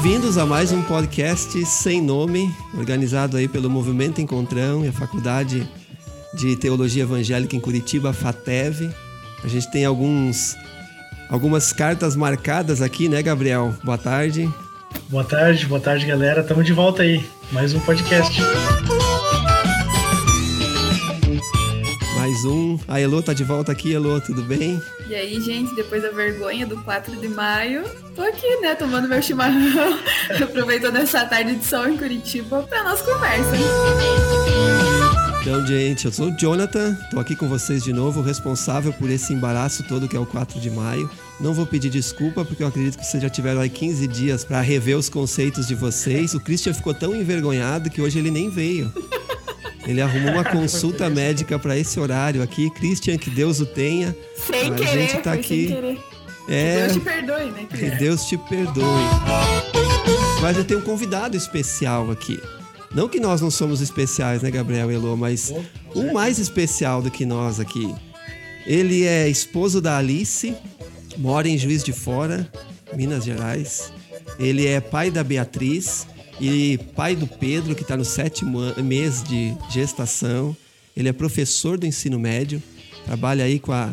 Bem-vindos a mais um podcast sem nome, organizado aí pelo Movimento Encontrão e a Faculdade de Teologia Evangélica em Curitiba, FATEV. A gente tem alguns algumas cartas marcadas aqui, né, Gabriel? Boa tarde. Boa tarde, boa tarde, galera. Estamos de volta aí. Mais um podcast. Mais um. A Elô tá de volta aqui, Elô, tudo bem? E aí, gente, depois da vergonha do 4 de maio, tô aqui, né, tomando meu chimarrão, aproveitando essa tarde de sol em Curitiba pra nossa conversa. Então, gente, eu sou o Jonathan, tô aqui com vocês de novo, responsável por esse embaraço todo que é o 4 de maio. Não vou pedir desculpa, porque eu acredito que vocês já tiveram aí 15 dias para rever os conceitos de vocês. O Christian ficou tão envergonhado que hoje ele nem veio. Ele arrumou uma consulta médica para esse horário aqui. Christian, que Deus o tenha. Sem a querer, gente tá aqui. sem querer. É, Que Deus te perdoe, né, que? Deus te perdoe. Mas eu tenho um convidado especial aqui. Não que nós não somos especiais, né, Gabriel e Elô, mas um mais especial do que nós aqui. Ele é esposo da Alice, mora em Juiz de Fora, Minas Gerais. Ele é pai da Beatriz e pai do Pedro, que está no sétimo mês de gestação. Ele é professor do ensino médio, trabalha aí com a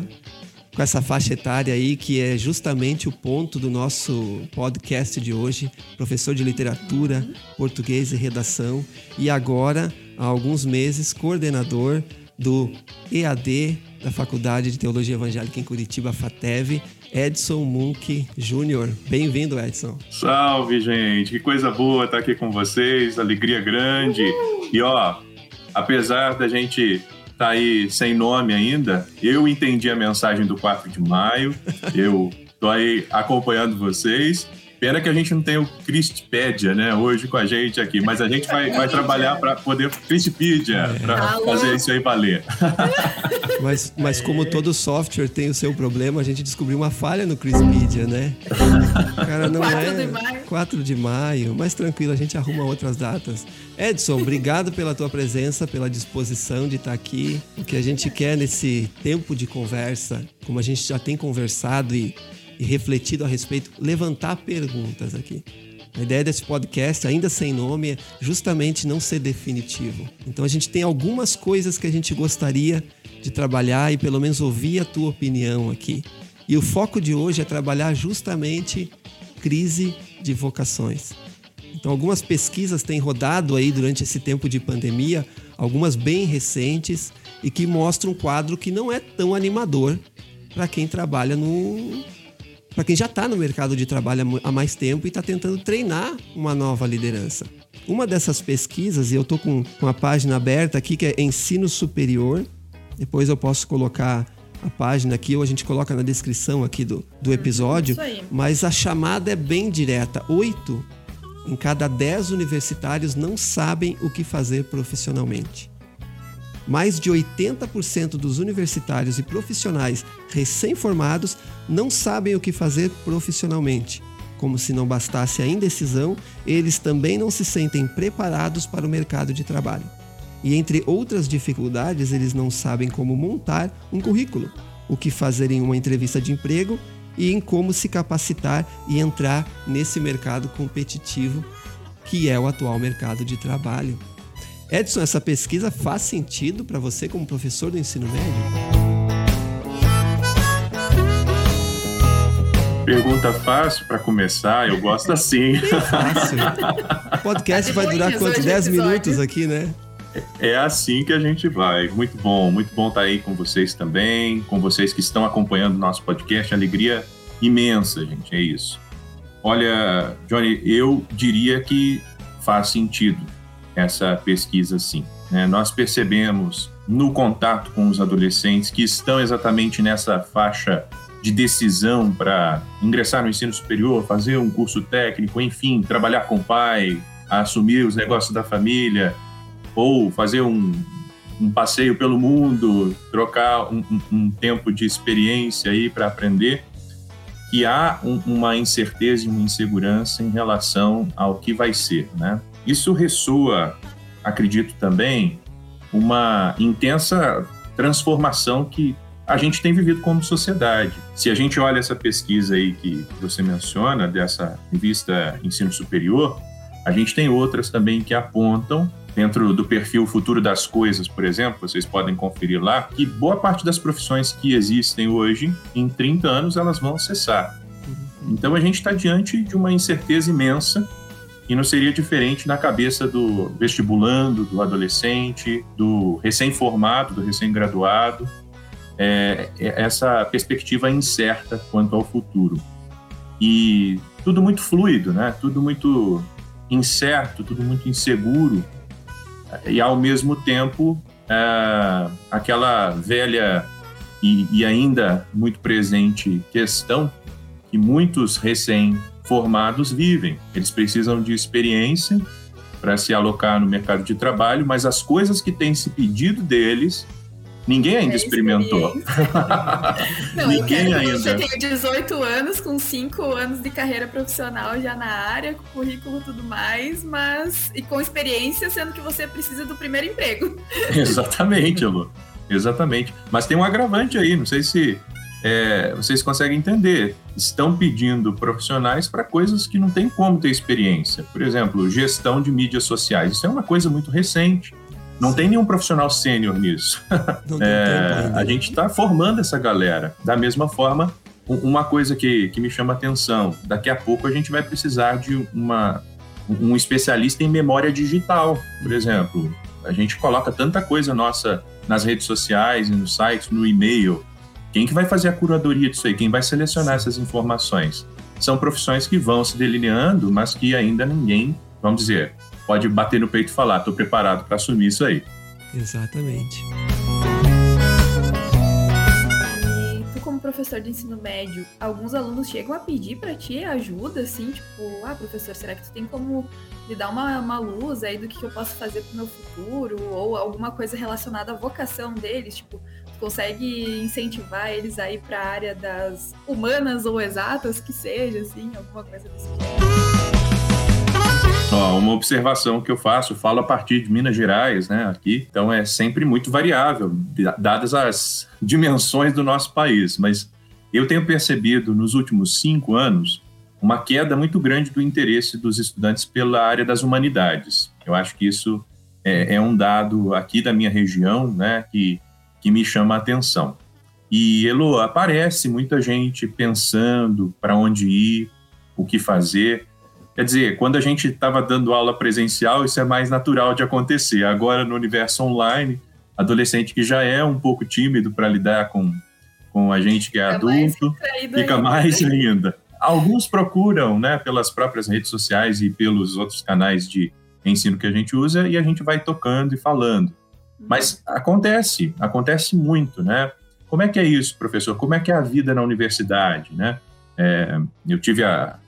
com essa faixa etária aí, que é justamente o ponto do nosso podcast de hoje, professor de literatura, português e redação, e agora, há alguns meses, coordenador do EAD da Faculdade de Teologia Evangélica em Curitiba, FATEV, Edson Munk Júnior. Bem-vindo, Edson. Salve, gente! Que coisa boa estar aqui com vocês, alegria grande. E ó, apesar da gente estar aí sem nome ainda, eu entendi a mensagem do 4 de maio, eu tô aí acompanhando vocês. Pena que a gente não tem o Cristpedia, né, hoje com a gente aqui, mas a gente vai, vai trabalhar para poder Cristpedia, para Alô? fazer isso aí valer. Mas, mas como todo software tem o seu problema, a gente descobriu uma falha no Crispedia, né? Cara, não 4 é de maio. 4 de maio, mas tranquilo, a gente arruma outras datas. Edson, obrigado pela tua presença, pela disposição de estar aqui. O que a gente quer nesse tempo de conversa, como a gente já tem conversado e, e refletido a respeito, levantar perguntas aqui. A ideia desse podcast, ainda sem nome, é justamente não ser definitivo. Então a gente tem algumas coisas que a gente gostaria de trabalhar e pelo menos ouvir a tua opinião aqui. E o foco de hoje é trabalhar justamente crise de vocações. Então algumas pesquisas têm rodado aí durante esse tempo de pandemia, algumas bem recentes e que mostram um quadro que não é tão animador para quem trabalha no para quem já está no mercado de trabalho há mais tempo e está tentando treinar uma nova liderança. Uma dessas pesquisas, e eu estou com, com a página aberta aqui, que é Ensino Superior, depois eu posso colocar a página aqui, ou a gente coloca na descrição aqui do, do episódio, mas a chamada é bem direta. Oito em cada dez universitários não sabem o que fazer profissionalmente. Mais de 80% dos universitários e profissionais recém-formados não sabem o que fazer profissionalmente. Como se não bastasse a indecisão, eles também não se sentem preparados para o mercado de trabalho. E entre outras dificuldades, eles não sabem como montar um currículo, o que fazer em uma entrevista de emprego e em como se capacitar e entrar nesse mercado competitivo que é o atual mercado de trabalho. Edson, essa pesquisa faz sentido para você como professor do ensino médio? Pergunta fácil para começar, eu gosto assim. Fácil. O podcast vai durar quanto? hoje 10 episódio. minutos aqui, né? É assim que a gente vai. Muito bom, muito bom estar aí com vocês também, com vocês que estão acompanhando o nosso podcast. Alegria imensa, gente, é isso. Olha, Johnny, eu diria que faz sentido essa pesquisa sim. né? Nós percebemos no contato com os adolescentes que estão exatamente nessa faixa de decisão para ingressar no ensino superior, fazer um curso técnico, enfim, trabalhar com o pai, assumir os negócios da família, ou fazer um, um passeio pelo mundo, trocar um, um- um tempo de experiência aí para aprender, que há um- uma incerteza e uma insegurança em relação ao que vai ser, né? Isso ressoa, acredito também, uma intensa transformação que a gente tem vivido como sociedade. Se a gente olha essa pesquisa aí que você menciona, dessa revista Ensino Superior, a gente tem outras também que apontam, dentro do perfil Futuro das Coisas, por exemplo, vocês podem conferir lá, que boa parte das profissões que existem hoje, em 30 anos, elas vão cessar. Então a gente está diante de uma incerteza imensa e não seria diferente na cabeça do vestibulando, do adolescente, do recém-formado, do recém-graduado, é, é essa perspectiva incerta quanto ao futuro. E tudo muito fluido, né? Tudo muito incerto, tudo muito inseguro. E ao mesmo tempo, é, aquela velha e, e ainda muito presente questão que muitos recém-formados vivem. Eles precisam de experiência para se alocar no mercado de trabalho, mas as coisas que têm se pedido deles Ninguém ainda é experimentou. Não, Ninguém ainda. Você tem 18 anos, com 5 anos de carreira profissional já na área, com currículo e tudo mais, mas. e com experiência, sendo que você precisa do primeiro emprego. Exatamente, Lu. Exatamente. Mas tem um agravante aí, não sei se é, vocês conseguem entender. Estão pedindo profissionais para coisas que não tem como ter experiência. Por exemplo, gestão de mídias sociais. Isso é uma coisa muito recente. Não Sim. tem nenhum profissional sênior nisso. é, a gente está formando essa galera. Da mesma forma, uma coisa que, que me chama atenção: daqui a pouco a gente vai precisar de uma, um especialista em memória digital, por exemplo. A gente coloca tanta coisa nossa nas redes sociais, no site, no e-mail. Quem que vai fazer a curadoria disso aí? Quem vai selecionar essas informações? São profissões que vão se delineando, mas que ainda ninguém, vamos dizer, pode bater no peito e falar: estou preparado para assumir isso aí. Exatamente. E tu, como professor de ensino médio, alguns alunos chegam a pedir para ti ajuda, assim, tipo, ah, professor, será que tu tem como me dar uma, uma luz aí do que, que eu posso fazer pro meu futuro? Ou alguma coisa relacionada à vocação deles, tipo, consegue incentivar eles aí para a área das humanas ou exatas, que seja, assim, alguma coisa desse tipo? Ó, uma observação que eu faço, falo a partir de Minas Gerais, né, aqui, então é sempre muito variável, dadas as dimensões do nosso país, mas eu tenho percebido nos últimos cinco anos uma queda muito grande do interesse dos estudantes pela área das humanidades. Eu acho que isso é, é um dado aqui da minha região, né, que, que me chama a atenção. E, Elo, aparece muita gente pensando para onde ir, o que fazer, Quer dizer, quando a gente estava dando aula presencial, isso é mais natural de acontecer. Agora, no universo online, adolescente que já é um pouco tímido para lidar com, com a gente que é fica adulto, mais fica ainda. mais ainda. Alguns procuram, né, pelas próprias redes sociais e pelos outros canais de ensino que a gente usa e a gente vai tocando e falando. Mas acontece, acontece muito, né? Como é que é isso, professor? Como é que é a vida na universidade, né? É, eu tive a,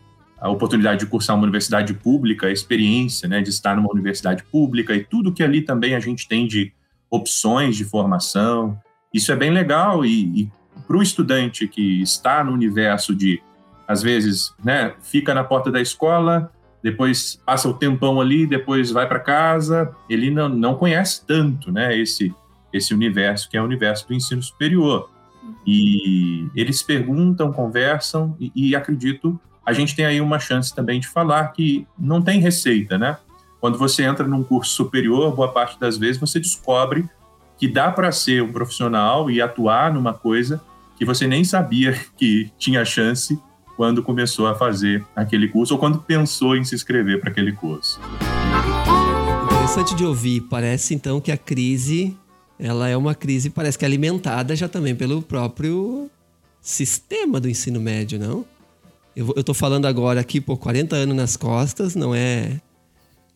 a oportunidade de cursar uma universidade pública, a experiência né, de estar numa universidade pública e tudo que ali também a gente tem de opções de formação. Isso é bem legal e, e para o estudante que está no universo de, às vezes, né, fica na porta da escola, depois passa o tempão ali, depois vai para casa, ele não, não conhece tanto né, esse, esse universo que é o universo do ensino superior. E eles perguntam, conversam e, e acredito a gente tem aí uma chance também de falar que não tem receita, né? Quando você entra num curso superior, boa parte das vezes você descobre que dá para ser um profissional e atuar numa coisa que você nem sabia que tinha chance quando começou a fazer aquele curso ou quando pensou em se inscrever para aquele curso. Interessante de ouvir. Parece então que a crise, ela é uma crise, parece que é alimentada já também pelo próprio sistema do ensino médio, não? Eu, tô falando agora aqui, por 40 anos nas costas, não é,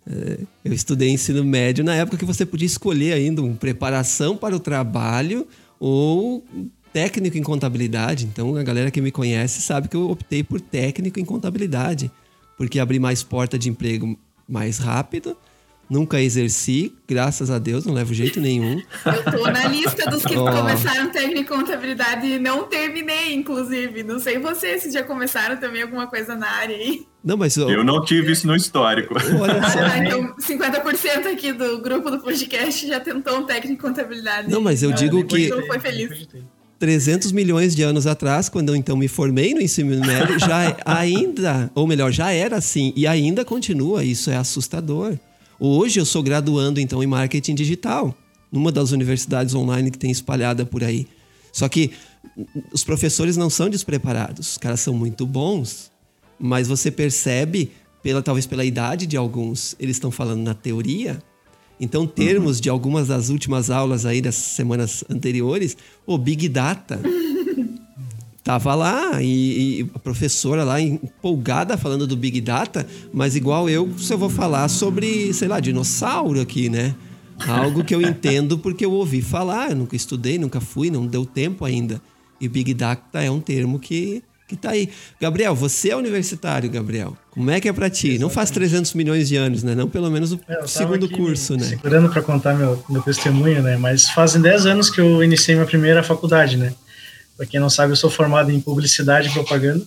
é. Eu estudei ensino médio na época que você podia escolher ainda uma preparação para o trabalho ou técnico em contabilidade. Então, a galera que me conhece sabe que eu optei por técnico em contabilidade, porque abri mais porta de emprego mais rápido Nunca exerci, graças a Deus, não levo jeito nenhum. Eu tô na lista dos que oh. começaram técnico em contabilidade e não terminei, inclusive. Não sei vocês se já começaram também alguma coisa na área aí. Não, mas eu... eu não tive isso no histórico. Olha só. Ah, então 50% aqui do grupo do podcast já tentou um técnico em contabilidade. Não, mas eu não, digo que foi feliz. 300 milhões de anos atrás, quando eu então me formei no ensino médio, já ainda, ou melhor, já era assim e ainda continua. Isso é assustador. Hoje eu sou graduando então em marketing digital, numa das universidades online que tem espalhada por aí. Só que os professores não são despreparados, os caras são muito bons, mas você percebe pela talvez pela idade de alguns, eles estão falando na teoria, então, termos de algumas das últimas aulas aí das semanas anteriores, o Big Data. Tava lá e, e, a professora lá empolgada falando do Big Data, mas igual eu, se eu vou falar sobre, sei lá, dinossauro aqui, né? Algo que eu entendo porque eu ouvi falar, eu nunca estudei, nunca fui, não deu tempo ainda. E Big Data é um termo que que tá aí. Gabriel, você é universitário, Gabriel. Como é que é para ti? Exatamente. Não faz 300 milhões de anos, né? Não pelo menos o é, segundo curso, né? Segurando para contar meu, meu testemunho, né? Mas fazem 10 anos que eu iniciei minha primeira faculdade, né? Para quem não sabe, eu sou formado em publicidade e propaganda.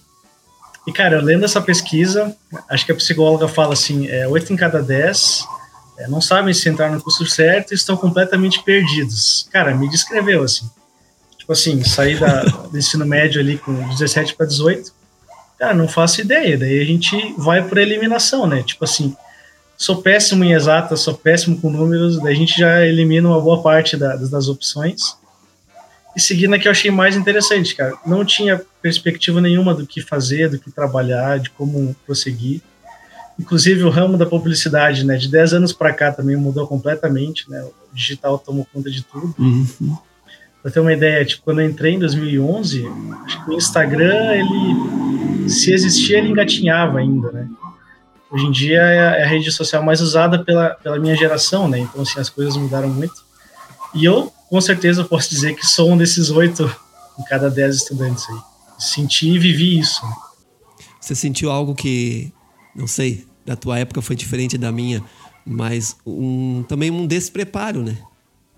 E, cara, eu lendo essa pesquisa, acho que a psicóloga fala assim: é, 8 em cada 10 é, não sabem se entrar no curso certo e estão completamente perdidos. Cara, me descreveu assim. Tipo assim, sair da, do ensino médio ali com 17 para 18, cara, não faço ideia. Daí a gente vai por eliminação, né? Tipo assim, sou péssimo em exatas, sou péssimo com números, daí a gente já elimina uma boa parte da, das opções. E seguindo aqui, eu achei mais interessante, cara. Não tinha perspectiva nenhuma do que fazer, do que trabalhar, de como prosseguir. Inclusive, o ramo da publicidade, né, de 10 anos para cá também mudou completamente, né? O digital tomou conta de tudo. Uhum. Pra ter uma ideia, tipo, quando eu entrei em 2011, acho que o Instagram, ele, se existia, ele engatinhava ainda, né? Hoje em dia é, é a rede social mais usada pela, pela minha geração, né? Então, assim, as coisas mudaram muito. E eu, com certeza, posso dizer que sou um desses oito em cada dez estudantes aí. Senti e vivi isso. Você sentiu algo que, não sei, da tua época foi diferente da minha, mas um, também um despreparo, né?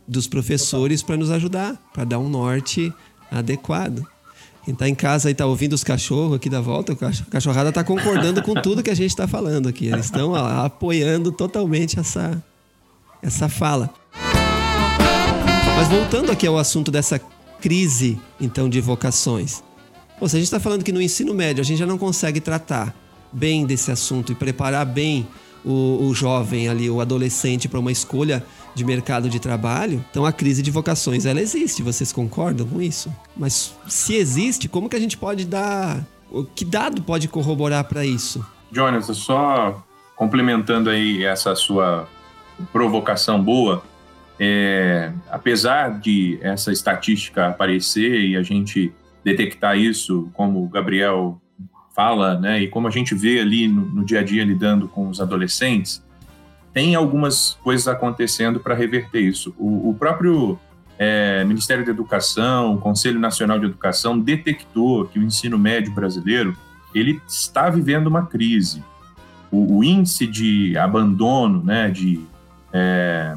Dos professores para nos ajudar, para dar um norte adequado. Quem está em casa e está ouvindo os cachorros aqui da volta, a cachorrada está concordando com tudo que a gente está falando aqui. Eles estão apoiando totalmente essa, essa fala. Mas voltando aqui ao assunto dessa crise, então, de vocações. Pô, se a gente está falando que no ensino médio a gente já não consegue tratar bem desse assunto e preparar bem o, o jovem ali, o adolescente, para uma escolha de mercado de trabalho, então a crise de vocações ela existe. Vocês concordam com isso? Mas se existe, como que a gente pode dar? Que dado pode corroborar para isso? Jonas, só complementando aí essa sua provocação boa, é, apesar de essa estatística aparecer e a gente detectar isso, como o Gabriel fala, né, e como a gente vê ali no, no dia a dia lidando com os adolescentes, tem algumas coisas acontecendo para reverter isso. O, o próprio é, Ministério da Educação, o Conselho Nacional de Educação detectou que o ensino médio brasileiro ele está vivendo uma crise. O, o índice de abandono, né, de, é,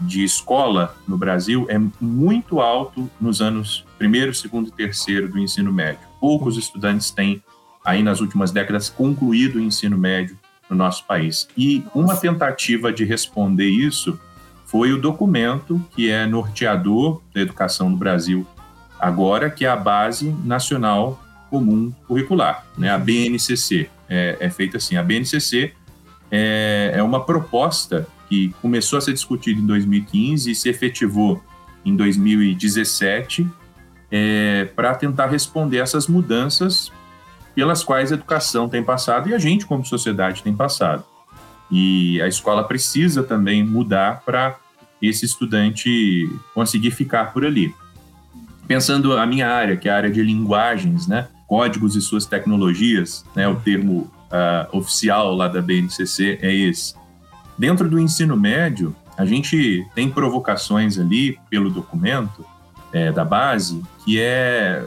de escola no Brasil é muito alto nos anos primeiro, segundo e terceiro do ensino médio. Poucos estudantes têm aí nas últimas décadas concluído o ensino médio no nosso país. E uma tentativa de responder isso foi o documento que é norteador da educação no Brasil agora, que é a Base Nacional Comum Curricular, né, a BNCC. É, é feita assim, a BNCC é, é uma proposta que começou a ser discutida em 2015 e se efetivou em 2017 é, para tentar responder essas mudanças pelas quais a educação tem passado e a gente, como sociedade, tem passado. E a escola precisa também mudar para esse estudante conseguir ficar por ali. Pensando a minha área, que é a área de linguagens, né? códigos e suas tecnologias, né? o termo uh, oficial lá da BNCC é esse. Dentro do ensino médio, a gente tem provocações ali pelo documento é, da base, que é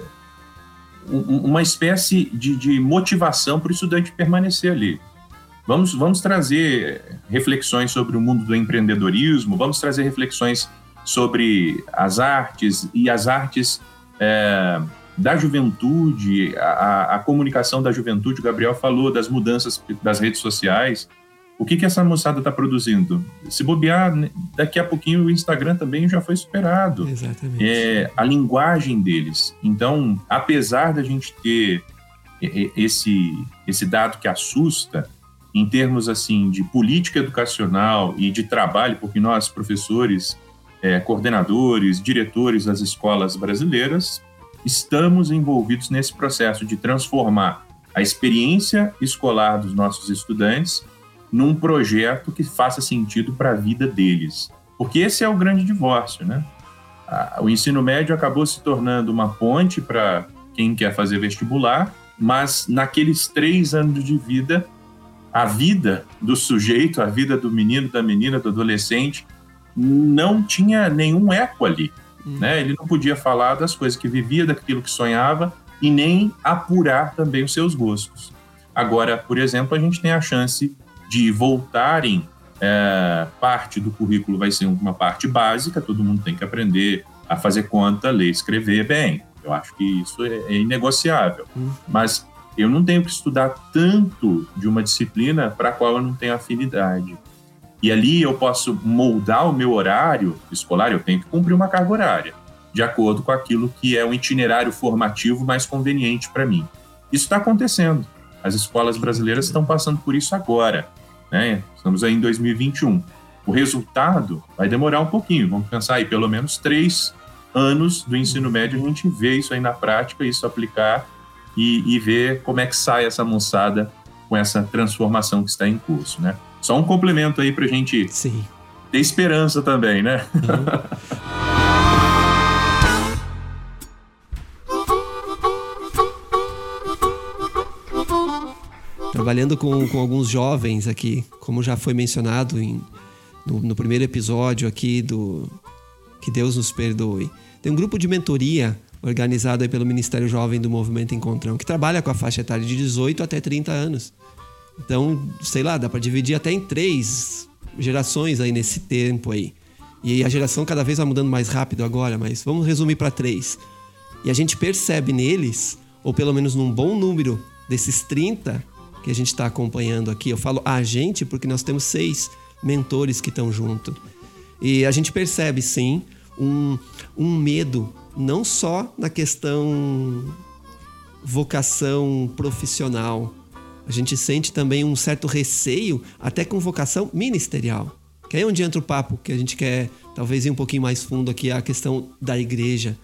uma espécie de, de motivação para o estudante permanecer ali. Vamos, vamos trazer reflexões sobre o mundo do empreendedorismo, vamos trazer reflexões sobre as artes e as artes é, da juventude, a, a, comunicação da juventude. O Gabriel falou das mudanças das redes sociais. O que, que essa moçada está produzindo? Se bobear, né, daqui a pouquinho o Instagram também já foi superado. Exatamente. É, a linguagem deles. Então, apesar da gente ter esse, esse dado que assusta, em termos assim de política educacional e de trabalho, porque nós, professores, é, coordenadores, diretores das escolas brasileiras, estamos envolvidos nesse processo de transformar a experiência escolar dos nossos estudantes num projeto que faça sentido para a vida deles. Porque esse é o grande divórcio, né? O ensino médio acabou se tornando uma ponte para quem quer fazer vestibular, mas naqueles três anos de vida, a vida do sujeito, a vida do menino, da menina, do adolescente, não tinha nenhum eco ali. Hum. Né? Ele não podia falar das coisas que vivia, daquilo que sonhava e nem apurar também os seus gostos. Agora, por exemplo, a gente tem a chance de voltarem, é, parte do currículo vai ser uma parte básica, todo mundo tem que aprender a fazer conta, ler, escrever bem. Eu acho que isso é, é inegociável. Hum. Mas eu não tenho que estudar tanto de uma disciplina para a qual eu não tenho afinidade. E ali eu posso moldar o meu horário escolar, eu tenho que cumprir uma carga horária, de acordo com aquilo que é o itinerário formativo mais conveniente para mim. Isso está acontecendo. As escolas brasileiras estão passando por isso agora. Né? Estamos aí em 2021. O resultado vai demorar um pouquinho, vamos pensar aí, pelo menos três anos do ensino médio, a gente vê isso aí na prática, isso aplicar e, e ver como é que sai essa moçada com essa transformação que está em curso, né? Só um complemento aí para a gente Sim. ter esperança também, né? Uhum. trabalhando com, com alguns jovens aqui, como já foi mencionado em, no, no primeiro episódio aqui do Que Deus nos perdoe. Tem um grupo de mentoria organizado aí pelo Ministério Jovem do Movimento Encontrão, que trabalha com a faixa etária de 18 até 30 anos. Então, sei lá, dá para dividir até em três gerações aí nesse tempo aí. E a geração cada vez vai mudando mais rápido agora, mas vamos resumir para três. E a gente percebe neles, ou pelo menos num bom número desses 30, que a gente está acompanhando aqui. Eu falo a gente porque nós temos seis mentores que estão junto. E a gente percebe, sim, um, um medo, não só na questão vocação profissional. A gente sente também um certo receio, até com vocação ministerial. Que é onde entra o papo, que a gente quer talvez ir um pouquinho mais fundo aqui, a questão da igreja.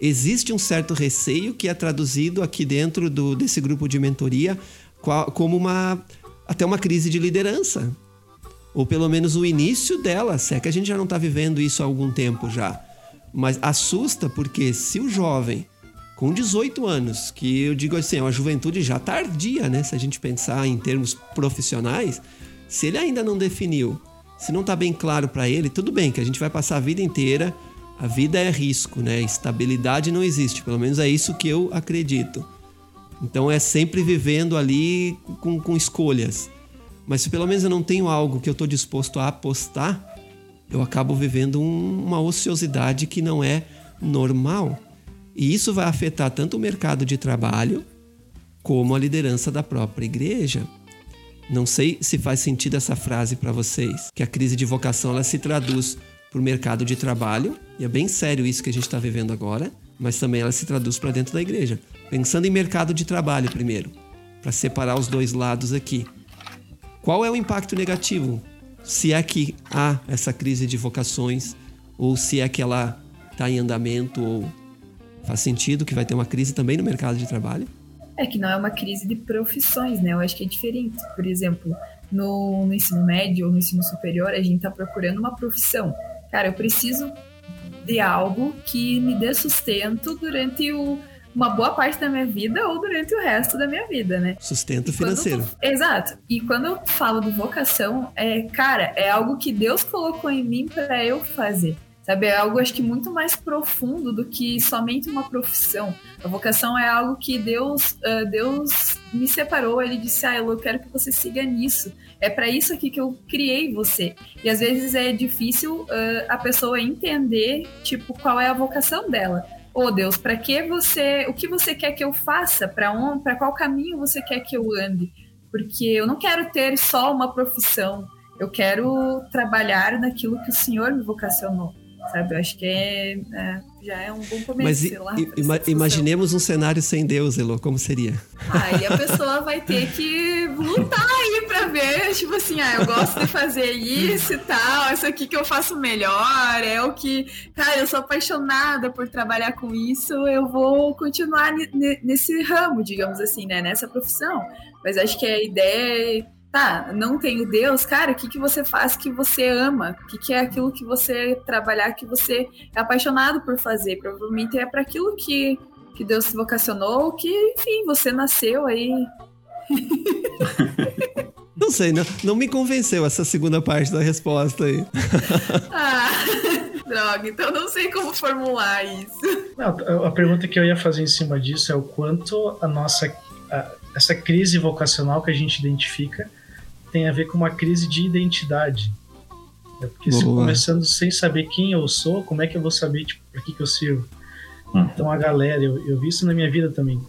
Existe um certo receio que é traduzido aqui dentro do, desse grupo de mentoria como uma até uma crise de liderança. Ou pelo menos o início dela, se é que a gente já não está vivendo isso há algum tempo já. Mas assusta porque se o jovem com 18 anos, que eu digo assim, é uma juventude já tardia, né? Se a gente pensar em termos profissionais, se ele ainda não definiu, se não está bem claro para ele, tudo bem que a gente vai passar a vida inteira, a vida é risco, né? Estabilidade não existe, pelo menos é isso que eu acredito. Então é sempre vivendo ali com, com escolhas. Mas se pelo menos eu não tenho algo que eu estou disposto a apostar, eu acabo vivendo um, uma ociosidade que não é normal. E isso vai afetar tanto o mercado de trabalho como a liderança da própria igreja. Não sei se faz sentido essa frase para vocês, que a crise de vocação ela se traduz para o mercado de trabalho, e é bem sério isso que a gente está vivendo agora, mas também ela se traduz para dentro da igreja. Pensando em mercado de trabalho primeiro, para separar os dois lados aqui. Qual é o impacto negativo? Se é que há essa crise de vocações, ou se é que ela está em andamento, ou faz sentido que vai ter uma crise também no mercado de trabalho? É que não é uma crise de profissões, né? Eu acho que é diferente. Por exemplo, no, no ensino médio ou no ensino superior, a gente está procurando uma profissão. Cara, eu preciso de algo que me dê sustento durante o, uma boa parte da minha vida ou durante o resto da minha vida, né? Sustento financeiro. exato. E quando eu falo de vocação, é, cara, é algo que Deus colocou em mim para eu fazer. Sabe, é algo acho que muito mais profundo do que somente uma profissão. A vocação é algo que Deus, uh, Deus me separou. Ele disse: "Ah, eu quero que você siga nisso. É para isso aqui que eu criei você". E às vezes é difícil uh, a pessoa entender tipo qual é a vocação dela. Oh, Deus, para que você, o que você quer que eu faça? Para onde, para qual caminho você quer que eu ande? porque eu não quero ter só uma profissão, eu quero trabalhar naquilo que o Senhor me vocacionou, sabe? Eu acho que é, é já é um bom começo. Mas lá, ima imaginemos um cenário sem Deus, Elo, como seria? Aí a pessoa vai ter que lutar aí pra ver, tipo assim, ah, eu gosto de fazer isso e tal, isso aqui que eu faço melhor, é o que, cara, eu sou apaixonada por trabalhar com isso, eu vou continuar nesse ramo, digamos assim, né, nessa profissão. Mas acho que a ideia é tá, não tenho Deus, cara, o que, que você faz que você ama? O que, que é aquilo que você trabalhar que você é apaixonado por fazer? Provavelmente é para aquilo que, que Deus se vocacionou, que, enfim, você nasceu aí. Não sei, não, não me convenceu essa segunda parte da resposta aí. ah, droga, então não sei como formular isso. Não, a pergunta que eu ia fazer em cima disso é o quanto a nossa a, essa crise vocacional que a gente identifica tem a ver com uma crise de identidade. É porque Boa. se começando sem saber quem eu sou, como é que eu vou saber tipo, para que, que eu sirvo? Hum. Então a galera, eu, eu vi isso na minha vida também.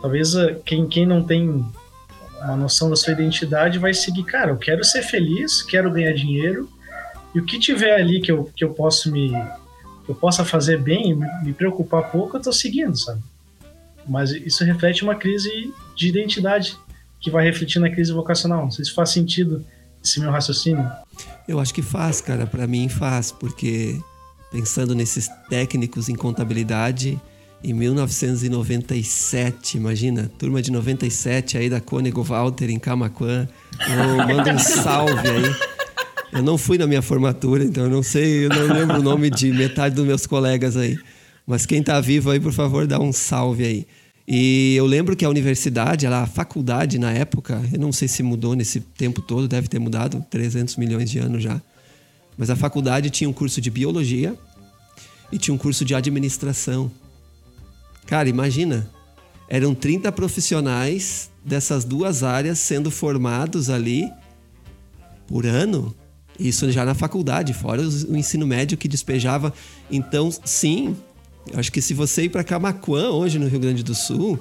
Talvez ah, quem, quem não tem uma noção da sua identidade vai seguir, cara, eu quero ser feliz, quero ganhar dinheiro, e o que tiver ali que eu, que eu posso me que eu possa fazer bem, me, me preocupar pouco, eu tô seguindo, sabe? Mas isso reflete uma crise de identidade que vai refletir na crise vocacional. Não sei se faz sentido esse meu raciocínio. Eu acho que faz, cara. Para mim faz, porque pensando nesses técnicos em contabilidade, em 1997, imagina, turma de 97 aí da Cônego Walter em Camaquã. Eu mando um salve aí. Eu não fui na minha formatura, então eu não sei, eu não lembro o nome de metade dos meus colegas aí. Mas quem tá vivo aí, por favor, dá um salve aí. E eu lembro que a universidade, a faculdade na época, eu não sei se mudou nesse tempo todo, deve ter mudado, 300 milhões de anos já. Mas a faculdade tinha um curso de biologia e tinha um curso de administração. Cara, imagina, eram 30 profissionais dessas duas áreas sendo formados ali por ano. Isso já na faculdade, fora o ensino médio que despejava. Então, sim, acho que se você ir para Camaquã, hoje no Rio Grande do Sul,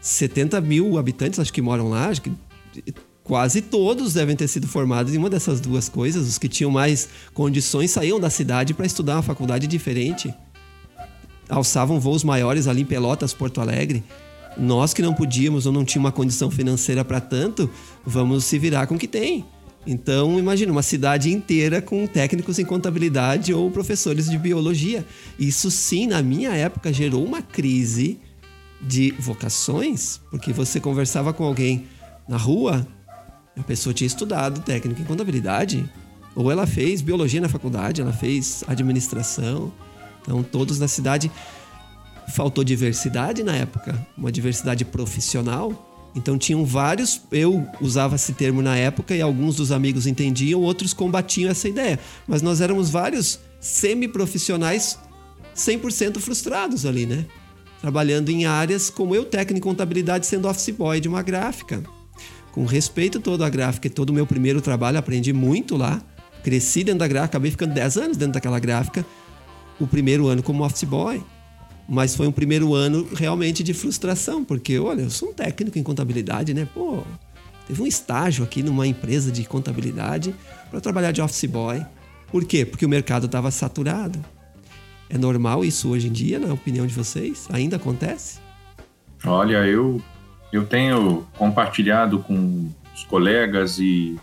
70 mil habitantes acho que moram lá, acho que quase todos devem ter sido formados em uma dessas duas coisas. Os que tinham mais condições saíam da cidade para estudar uma faculdade diferente. Alçavam voos maiores ali em Pelotas, Porto Alegre. Nós que não podíamos ou não tinha uma condição financeira para tanto, vamos se virar com o que tem. Então, imagina uma cidade inteira com técnicos em contabilidade ou professores de biologia. Isso sim, na minha época, gerou uma crise de vocações, porque você conversava com alguém na rua, a pessoa tinha estudado técnico em contabilidade, ou ela fez biologia na faculdade, ela fez administração. Então, todos na cidade. Faltou diversidade na época, uma diversidade profissional então tinham vários, eu usava esse termo na época e alguns dos amigos entendiam, outros combatiam essa ideia. Mas nós éramos vários semi-profissionais 100% frustrados ali, né? Trabalhando em áreas como eu, técnico em contabilidade, sendo office boy de uma gráfica. Com respeito todo à gráfica e todo o meu primeiro trabalho, aprendi muito lá. Cresci dentro da gráfica, acabei ficando 10 anos dentro daquela gráfica. O primeiro ano como office boy. Mas foi um primeiro ano realmente de frustração, porque, olha, eu sou um técnico em contabilidade, né? Pô, teve um estágio aqui numa empresa de contabilidade para trabalhar de office boy. Por quê? Porque o mercado estava saturado. É normal isso hoje em dia, na opinião de vocês? Ainda acontece? Olha, eu, eu tenho compartilhado com os colegas e,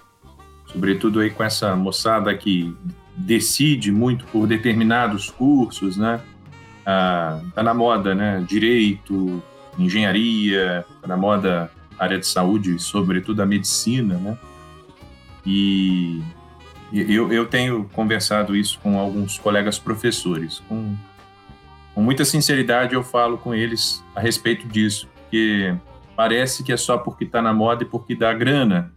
sobretudo, aí com essa moçada que decide muito por determinados cursos, né? Ah, tá na moda, né? Direito, engenharia, tá na moda área de saúde, sobretudo a medicina, né? E eu, eu tenho conversado isso com alguns colegas professores. Com, com muita sinceridade eu falo com eles a respeito disso, porque parece que é só porque está na moda e porque dá grana.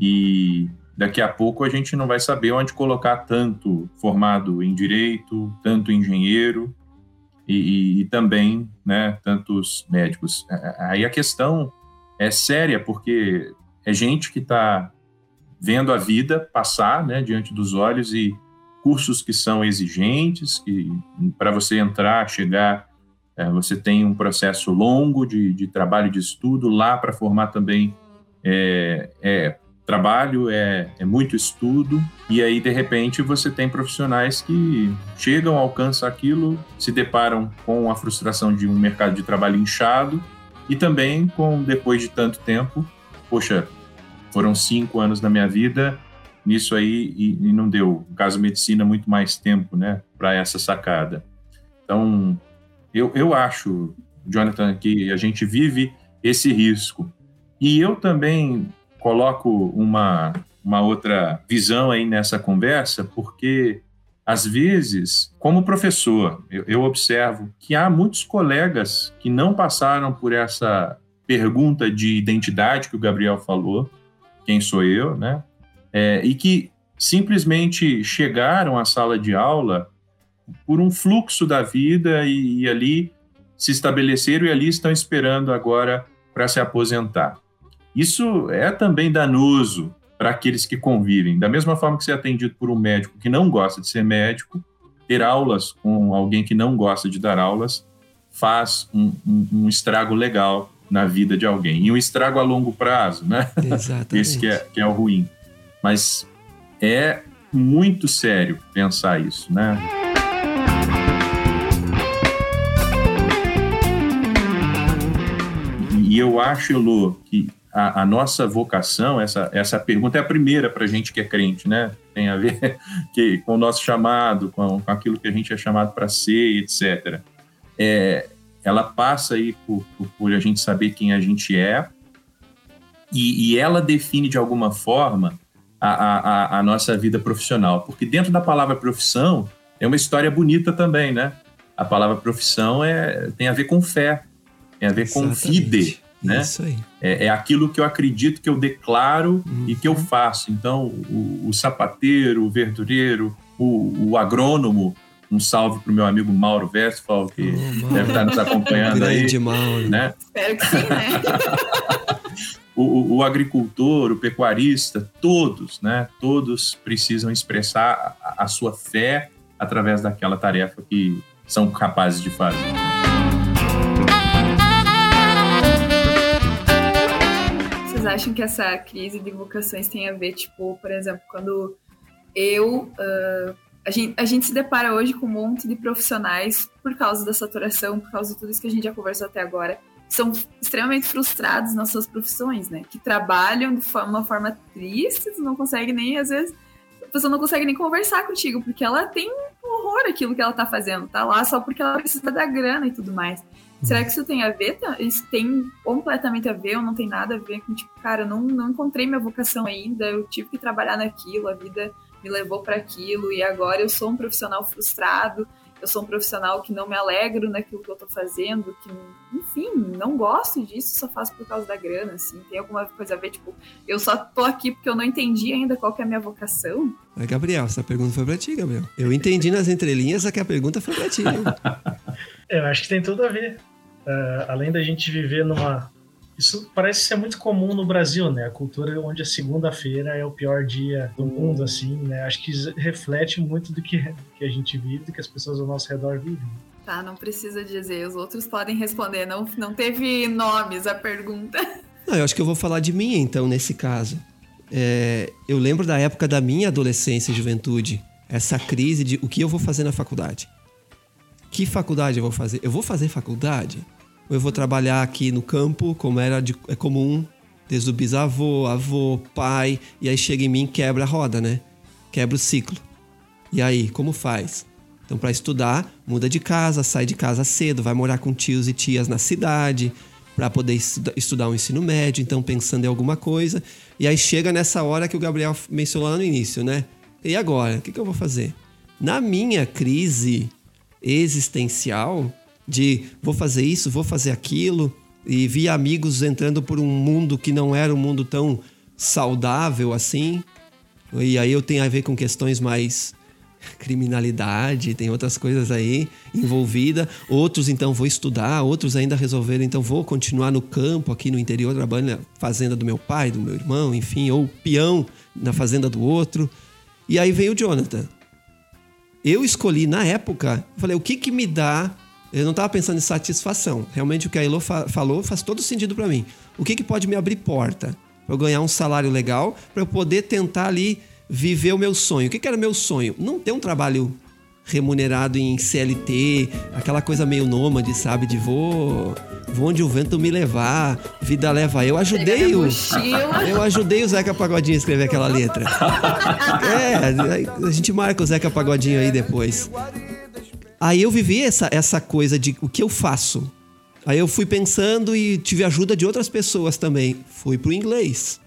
E daqui a pouco a gente não vai saber onde colocar tanto formado em direito, tanto engenheiro, e, e, e também né, tantos médicos. Aí a questão é séria, porque é gente que está vendo a vida passar né, diante dos olhos e cursos que são exigentes, que para você entrar, chegar, é, você tem um processo longo de, de trabalho de estudo lá para formar também é, é trabalho, é, é muito estudo, e aí de repente você tem profissionais que chegam, alcançam aquilo, se deparam com a frustração de um mercado de trabalho inchado e também com, depois de tanto tempo, poxa, foram cinco anos da minha vida nisso aí e, e não deu, no caso medicina, muito mais tempo, né, para essa sacada. Então, eu, eu acho, Jonathan, que a gente vive esse risco. E eu também coloco uma, uma outra visão aí nessa conversa, porque às vezes, como professor, eu, eu, observo que há muitos colegas que não passaram por essa pergunta de identidade que o Gabriel falou, quem sou eu, né? É, e que simplesmente chegaram à sala de aula por um fluxo da vida e, e ali se estabeleceram e ali estão esperando agora para se aposentar. Isso é também danoso para aqueles que convivem. Da mesma forma que ser é atendido por um médico que não gosta de ser médico, ter aulas com alguém que não gosta de dar aulas faz um, um, um estrago legal na vida de alguém. E um estrago a longo prazo, né? Exatamente. Esse que é, que é o ruim. Mas é muito sério pensar isso, né? E eu acho, Elô, que a, a, nossa vocação, essa, essa pergunta é a primeira para a gente que é crente, né? Tem a ver que, com o nosso chamado, com, com aquilo que a gente é chamado para ser, etc. É, ela passa aí por, por, por, a gente saber quem a gente é e, e ela define de alguma forma a, a, a, nossa vida profissional, porque dentro da palavra profissão é uma história bonita também, né? A palavra profissão é, tem a ver com fé, tem a ver Exatamente. com fide, né? Isso aí. É, é, aquilo que eu acredito que eu declaro uhum. e que eu faço. Então, o, o sapateiro, o verdureiro, o, o, agrônomo, um salve para o meu amigo Mauro Westphal, que oh, deve estar nos acompanhando Grande aí. Mauro. Né? Espero que sim, né? o, o, agricultor, o pecuarista, todos, né? Todos precisam expressar a, a sua fé através daquela tarefa que são capazes de fazer. Vocês acham que essa crise de vocações tem a ver, tipo, por exemplo, quando eu. Uh, a, gente, a gente se depara hoje com um monte de profissionais, por causa da saturação, por causa de tudo isso que a gente já conversou até agora, são extremamente frustrados nas suas profissões, né? Que trabalham de uma forma triste, não consegue nem, às vezes, a pessoa não consegue nem conversar contigo, porque ela tem um horror aquilo que ela tá fazendo, tá lá só porque ela precisa da grana e tudo mais. Será que isso tem a ver? Isso tem completamente a ver ou não tem nada a ver com, tipo, cara, eu não, não encontrei minha vocação ainda, eu tive que trabalhar naquilo, a vida me levou para aquilo e agora eu sou um profissional frustrado, eu sou um profissional que não me alegro naquilo que eu tô fazendo, que, enfim, não gosto disso, só faço por causa da grana, assim. Tem alguma coisa a ver, tipo, eu só tô aqui porque eu não entendi ainda qual que é a minha vocação? Mas, Gabriel, essa pergunta foi pra ti, Gabriel. Eu entendi nas entrelinhas, é que a pergunta foi pra ti. eu acho que tem tudo a ver. Uh, além da gente viver numa. Isso parece ser muito comum no Brasil, né? A cultura onde a segunda-feira é o pior dia do mundo, assim, né? Acho que reflete muito do que, que a gente vive, do que as pessoas ao nosso redor vivem. Tá, não precisa dizer, os outros podem responder. Não, não teve nomes a pergunta. Não, eu acho que eu vou falar de mim, então, nesse caso. É, eu lembro da época da minha adolescência e juventude, essa crise de o que eu vou fazer na faculdade. Que faculdade eu vou fazer? Eu vou fazer faculdade? ou eu vou trabalhar aqui no campo, como era de, é comum, desde o bisavô, avô, pai, e aí chega em mim quebra a roda, né? Quebra o ciclo. E aí, como faz? Então, para estudar, muda de casa, sai de casa cedo, vai morar com tios e tias na cidade, para poder estudar um ensino médio, então pensando em alguma coisa. E aí chega nessa hora que o Gabriel mencionou lá no início, né? E agora? O que, que eu vou fazer? Na minha crise existencial, de vou fazer isso, vou fazer aquilo, e vi amigos entrando por um mundo que não era um mundo tão saudável assim. E aí eu tenho a ver com questões mais criminalidade, tem outras coisas aí envolvida. Outros então vou estudar, outros ainda resolveram então vou continuar no campo aqui no interior trabalhando na fazenda do meu pai, do meu irmão, enfim, ou peão na fazenda do outro. E aí veio o Jonathan. Eu escolhi na época, falei, o que que me dá eu não estava pensando em satisfação. Realmente o que a Elo fa falou faz todo sentido para mim. O que, que pode me abrir porta? para eu ganhar um salário legal, para eu poder tentar ali viver o meu sonho. O que, que era meu sonho? Não ter um trabalho remunerado em CLT, aquela coisa meio nômade, sabe? De vou, vou onde o vento me levar, vida leva. Eu ajudei o. Eu ajudei o Zeca Pagodinho a escrever aquela letra. É, a gente marca o Zeca Pagodinho aí depois. Aí eu vivi essa, essa coisa de o que eu faço. Aí eu fui pensando e tive ajuda de outras pessoas também. Fui pro inglês.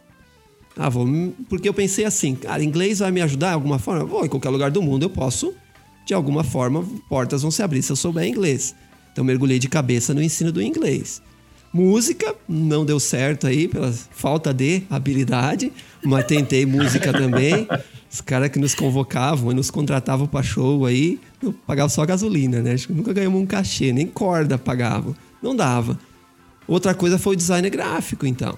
Ah, vou. Porque eu pensei assim, cara, inglês vai me ajudar de alguma forma? Vou, em qualquer lugar do mundo eu posso de alguma forma, portas vão se abrir se eu souber inglês. Então mergulhei de cabeça no ensino do inglês. Música não deu certo aí pela falta de habilidade, mas tentei música também. Os caras que nos convocavam e nos contratavam para show aí, eu pagava só gasolina, né? Acho que nunca ganhamos um cachê, nem corda pagavam. Não dava. Outra coisa foi o design gráfico, então.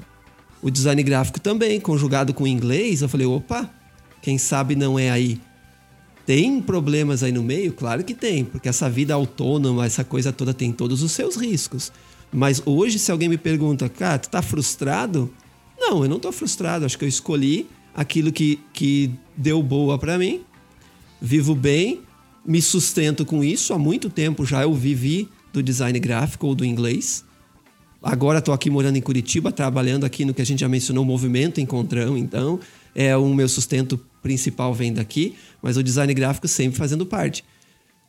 O design gráfico também, conjugado com inglês, eu falei, opa, quem sabe não é aí tem problemas aí no meio? Claro que tem, porque essa vida autônoma, essa coisa toda tem todos os seus riscos. Mas hoje, se alguém me pergunta, cara, tu tá frustrado? Não, eu não tô frustrado. Acho que eu escolhi aquilo que, que deu boa para mim. Vivo bem, me sustento com isso. Há muito tempo já eu vivi do design gráfico ou do inglês. Agora estou aqui morando em Curitiba, trabalhando aqui no que a gente já mencionou, o movimento Encontrão, então é o meu sustento principal vem daqui, mas o design gráfico sempre fazendo parte.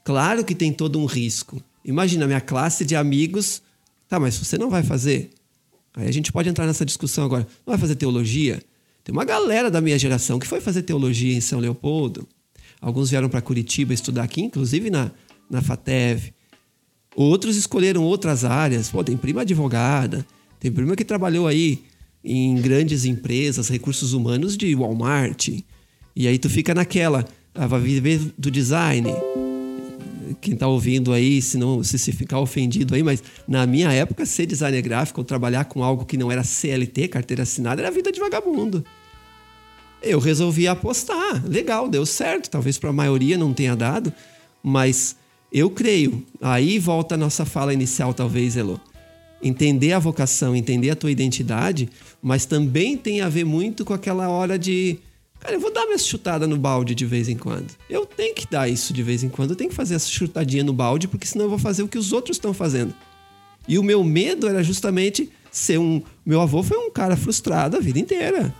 Claro que tem todo um risco. Imagina, minha classe de amigos. Tá, mas você não vai fazer? Aí a gente pode entrar nessa discussão agora. Não vai fazer teologia? Tem uma galera da minha geração que foi fazer teologia em São Leopoldo. Alguns vieram para Curitiba estudar aqui, inclusive na, na FATEV. Outros escolheram outras áreas. Pô, tem prima advogada, tem prima que trabalhou aí em grandes empresas, recursos humanos de Walmart. E aí tu fica naquela, vai viver do design. Quem tá ouvindo aí, se não se, se ficar ofendido aí, mas na minha época, ser designer gráfico ou trabalhar com algo que não era CLT, carteira assinada, era vida de vagabundo. Eu resolvi apostar. Legal, deu certo. Talvez para a maioria não tenha dado, mas eu creio. Aí volta a nossa fala inicial, talvez, Elo. Entender a vocação, entender a tua identidade, mas também tem a ver muito com aquela hora de Cara, eu vou dar minha chutada no balde de vez em quando. Eu tenho que dar isso de vez em quando. Eu tenho que fazer essa chutadinha no balde, porque senão eu vou fazer o que os outros estão fazendo. E o meu medo era justamente ser um. Meu avô foi um cara frustrado a vida inteira.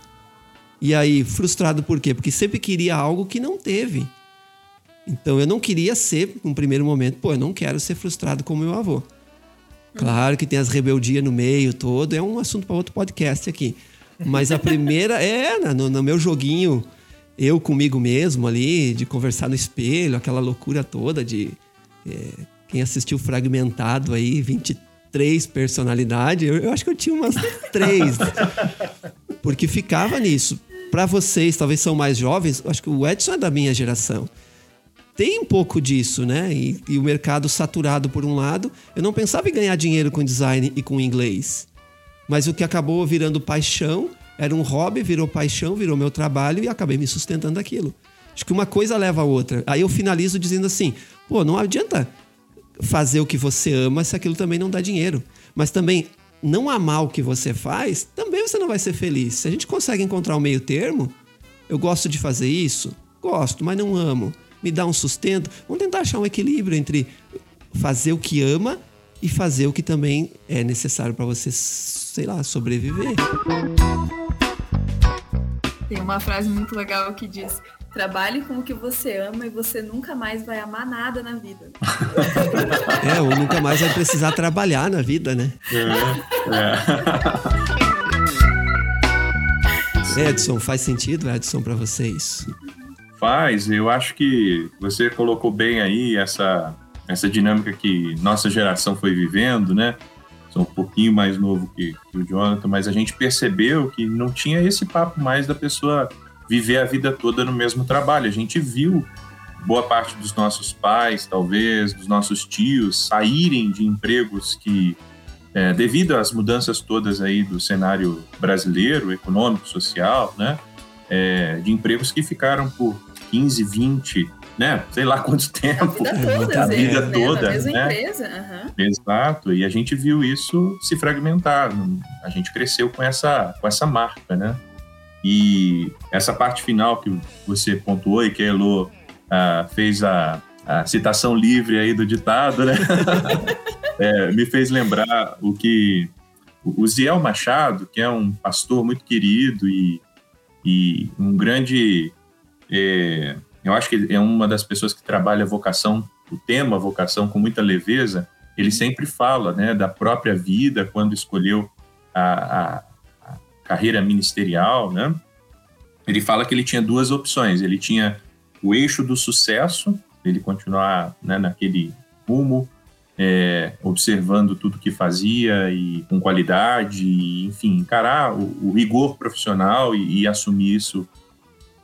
E aí, frustrado por quê? Porque sempre queria algo que não teve. Então eu não queria ser, no primeiro momento, pô, eu não quero ser frustrado como meu avô. Claro que tem as rebeldias no meio todo, é um assunto para outro podcast aqui. Mas a primeira é no, no, meu joguinho, eu comigo mesmo ali, de conversar no espelho, aquela loucura toda de. É, quem assistiu fragmentado aí, 23 personalidades, eu, eu acho que eu tinha umas três. porque ficava nisso. Para vocês, talvez são mais jovens, acho que o Edson é da minha geração tem um pouco disso, né? E, e, o mercado saturado por um lado. Eu não pensava em ganhar dinheiro com design e com inglês. Mas o que acabou virando paixão era um hobby, virou paixão, virou meu trabalho e acabei me sustentando aquilo. Acho que uma coisa leva a outra. Aí eu finalizo dizendo assim: pô, não adianta fazer o que você ama se aquilo também não dá dinheiro. Mas também não amar o que você faz, também você não vai ser feliz. Se a gente consegue encontrar um meio termo, eu gosto de fazer isso, gosto, mas não amo. Me dá um sustento. Vamos tentar achar um equilíbrio entre fazer o que ama e fazer o que também é necessário para você, sei lá, sobreviver. Tem uma frase muito legal que diz: Trabalhe com o que você ama e você nunca mais vai amar nada na vida. É, ou nunca mais vai precisar trabalhar na vida, né? É, é. Edson, faz sentido, Edson, para vocês? Faz, eu acho que você colocou bem aí essa essa dinâmica que nossa geração foi vivendo, né? Sou um pouquinho mais novo que, que, o Jonathan, mas a gente percebeu que não tinha esse papo mais da pessoa viver a vida toda no mesmo trabalho. A gente viu boa parte dos nossos pais, talvez, dos nossos tios, saírem de empregos que, é, devido às mudanças todas aí do cenário brasileiro, econômico, social, né? É, de empregos que ficaram por 15, 20, né, sei lá quanto tempo. A vida toda, a vida né? toda, Na mesma né? empresa. aham. Exato, e a gente viu isso se fragmentar. A gente cresceu com essa, com essa marca, né? E essa parte final que você pontuou e que a Elo ah, fez a, a citação livre aí do ditado, né? É, me fez lembrar o que o Ziel Machado, que é um pastor muito querido e, e um grande. é, eu acho que é uma das pessoas que trabalha a vocação, o tema vocação com muita leveza. Ele sempre fala né, da própria vida quando escolheu a, a- a carreira ministerial, né? Ele fala que ele tinha duas opções. Ele tinha o eixo do sucesso, ele continuar né, naquele rumo, é, observando tudo que fazia e com qualidade, e, enfim, encarar o, o rigor profissional e, e assumir isso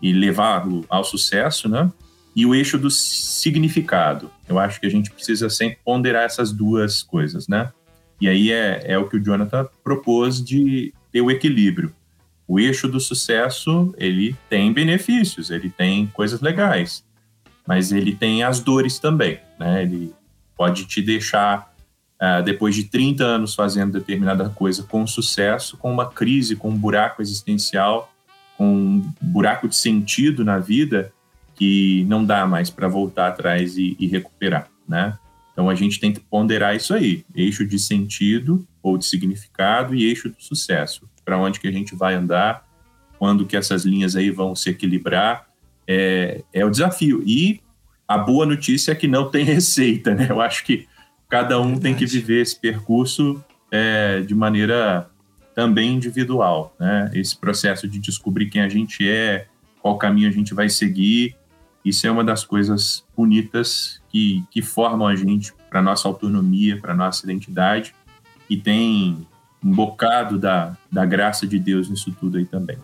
e levá-lo ao sucesso, né? E o eixo do significado. Eu acho que a gente precisa sempre ponderar essas duas coisas, né? E aí é, é o que o Jonathan propôs de ter o equilíbrio. O eixo do sucesso, ele tem benefícios, ele tem coisas legais, mas ele tem as dores também, né? Ele pode te deixar, ah, depois de 30 anos fazendo determinada coisa com sucesso, com uma crise, com um buraco existencial, com um buraco de sentido na vida que não dá mais para voltar atrás e, e recuperar, né? Então a gente tem que ponderar isso aí, eixo de sentido ou de significado e eixo do sucesso. Para onde que a gente vai andar, quando que essas linhas aí vão se equilibrar, é, é o desafio. E a boa notícia é que não tem receita, né? Eu acho que cada um tem que viver esse percurso é, de maneira também individual, né? Esse processo de descobrir quem a gente é, qual caminho a gente vai seguir, isso é uma das coisas bonitas que, que formam a gente para nossa autonomia, para nossa identidade, e tem um bocado da, da graça de Deus nisso tudo aí também.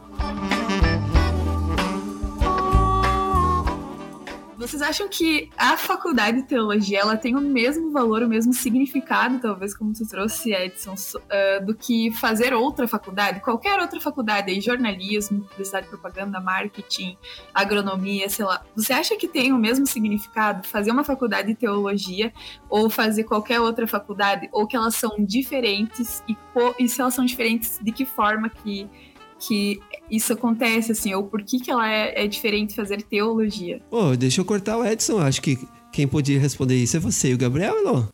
Vocês acham que a faculdade de teologia ela tem o mesmo valor, o mesmo significado, talvez, como tu trouxe, Edson, so- ah, do que fazer outra faculdade? Qualquer outra faculdade, aí, jornalismo, publicidade, propaganda, marketing, agronomia, sei lá. Você acha que tem o mesmo significado fazer uma faculdade de teologia ou fazer qualquer outra faculdade? Ou que elas são diferentes? E, e se elas são diferentes, de que forma que, que isso acontece, assim? Ou por que, que ela é, é diferente fazer teologia? Pô, deixa eu cortar o Edson. Acho que quem podia responder isso é você e o Gabriel, Elô.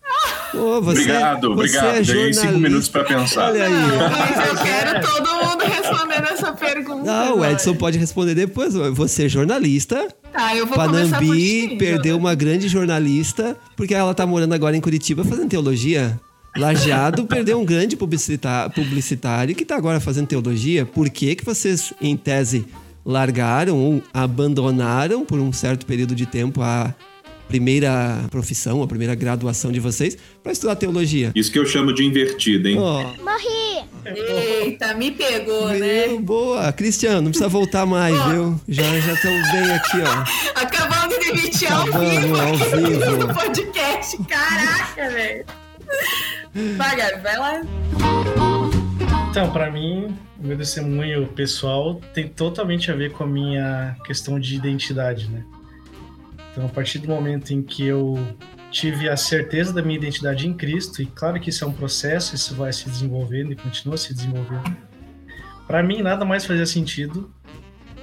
Pô, você, obrigado, você obrigado. É jornalista. cinco minutos para pensar. Olha aí. Não, mas eu quero todo mundo respondendo essa pergunta. Não, o agora. Edson pode responder depois. Você é jornalista. Tá, eu vou começar por Panambi ti, perdeu Jonathan. uma grande jornalista porque ela tá morando agora em Curitiba fazendo teologia. Lajeado perdeu um grande publicita- publicitário que tá agora fazendo teologia. Por que, que vocês, em tese, largaram ou abandonaram por um certo período de tempo a primeira profissão, a primeira graduação de vocês para estudar teologia? Isso que eu chamo de invertida, hein? Ó, Eita, me pegou, né? meu, boa. Cristiano, não precisa voltar mais, viu? Já já estamos bem aqui, ó. Acabamos de demitir ao vivo ao aqui vivo. no podcast. Caraca, velho. Vai, Gabi, vai lá. Então, pra mim, o meu testemunho pessoal tem totalmente a ver com a minha questão de identidade, né? Então, a partir do momento em que eu tive a certeza da minha identidade em Cristo, e claro que isso é um processo, isso vai se desenvolvendo e continua se desenvolvendo. Pra mim, nada mais fazia sentido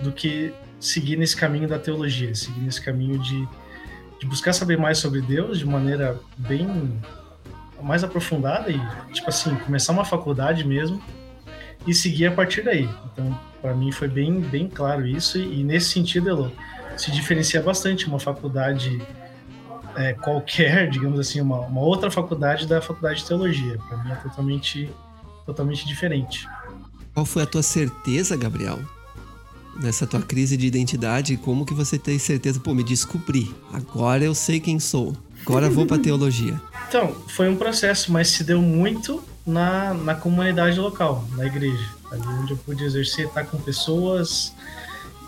do que seguir nesse caminho da teologia, seguir nesse caminho de, de buscar saber mais sobre Deus de maneira bem mais aprofundada e, tipo assim, começar uma faculdade mesmo e seguir a partir daí. Então, para mim foi bem, bem claro isso e, e nesse sentido, Elo, se diferencia bastante uma faculdade é, qualquer, digamos assim, uma, uma outra faculdade da faculdade de teologia. Para mim é totalmente, totalmente diferente. Qual foi a tua certeza, Gabriel? Nessa tua crise de identidade, como que você tem certeza? Pô, me descobri. Agora eu sei quem sou. Agora vou pra teologia. Então, foi um processo, mas se deu muito na, na comunidade local, na igreja. Ali onde eu pude exercer, estar com pessoas.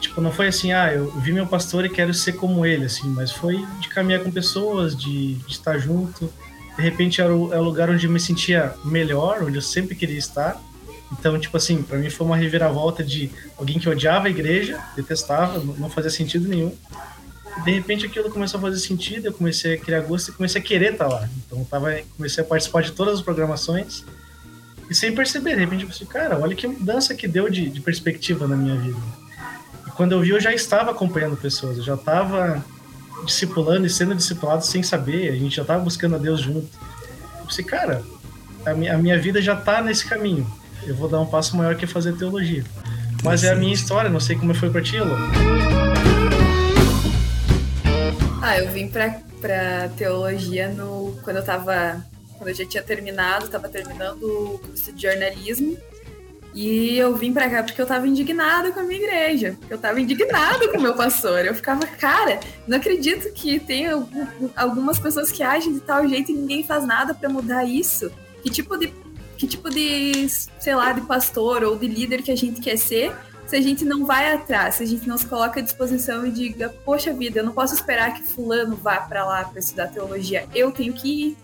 Tipo, não foi assim, ah, eu vi meu pastor e quero ser como ele, assim, mas foi de caminhar com pessoas, de, de estar junto. De repente era o, era o lugar onde eu me sentia melhor, onde eu sempre queria estar. Então, tipo assim, para mim foi uma reviravolta de alguém que odiava a igreja, detestava, não fazia sentido nenhum. De repente aquilo começou a fazer sentido, eu comecei a criar gosto e comecei a querer estar lá. Então tava, comecei a participar de todas as programações e sem perceber, de repente eu pensei, cara, olha que mudança que deu de, de perspectiva na minha vida. E quando eu vi, eu já estava acompanhando pessoas, eu já estava discipulando e sendo discipulado sem saber, a gente já estava buscando a Deus junto. Eu pensei, cara, a minha, a minha vida já está nesse caminho. Eu vou dar um passo maior que fazer teologia. Mas é a minha história, não sei como foi para ti, Elô. Ah, eu vim pra, pra teologia no, quando eu tava. Quando eu já tinha terminado, tava terminando o curso de jornalismo. E eu vim pra cá porque eu tava indignada com a minha igreja. Eu tava indignada com o meu pastor. Eu ficava, cara, não acredito que tem algumas pessoas que agem de tal jeito e ninguém faz nada para mudar isso. Que tipo de. Que tipo de, sei lá, de pastor ou de líder que a gente quer ser se a gente não vai atrás, se a gente não se coloca à disposição e diga, poxa vida, eu não posso esperar que fulano vá para lá para estudar teologia, eu tenho que ir.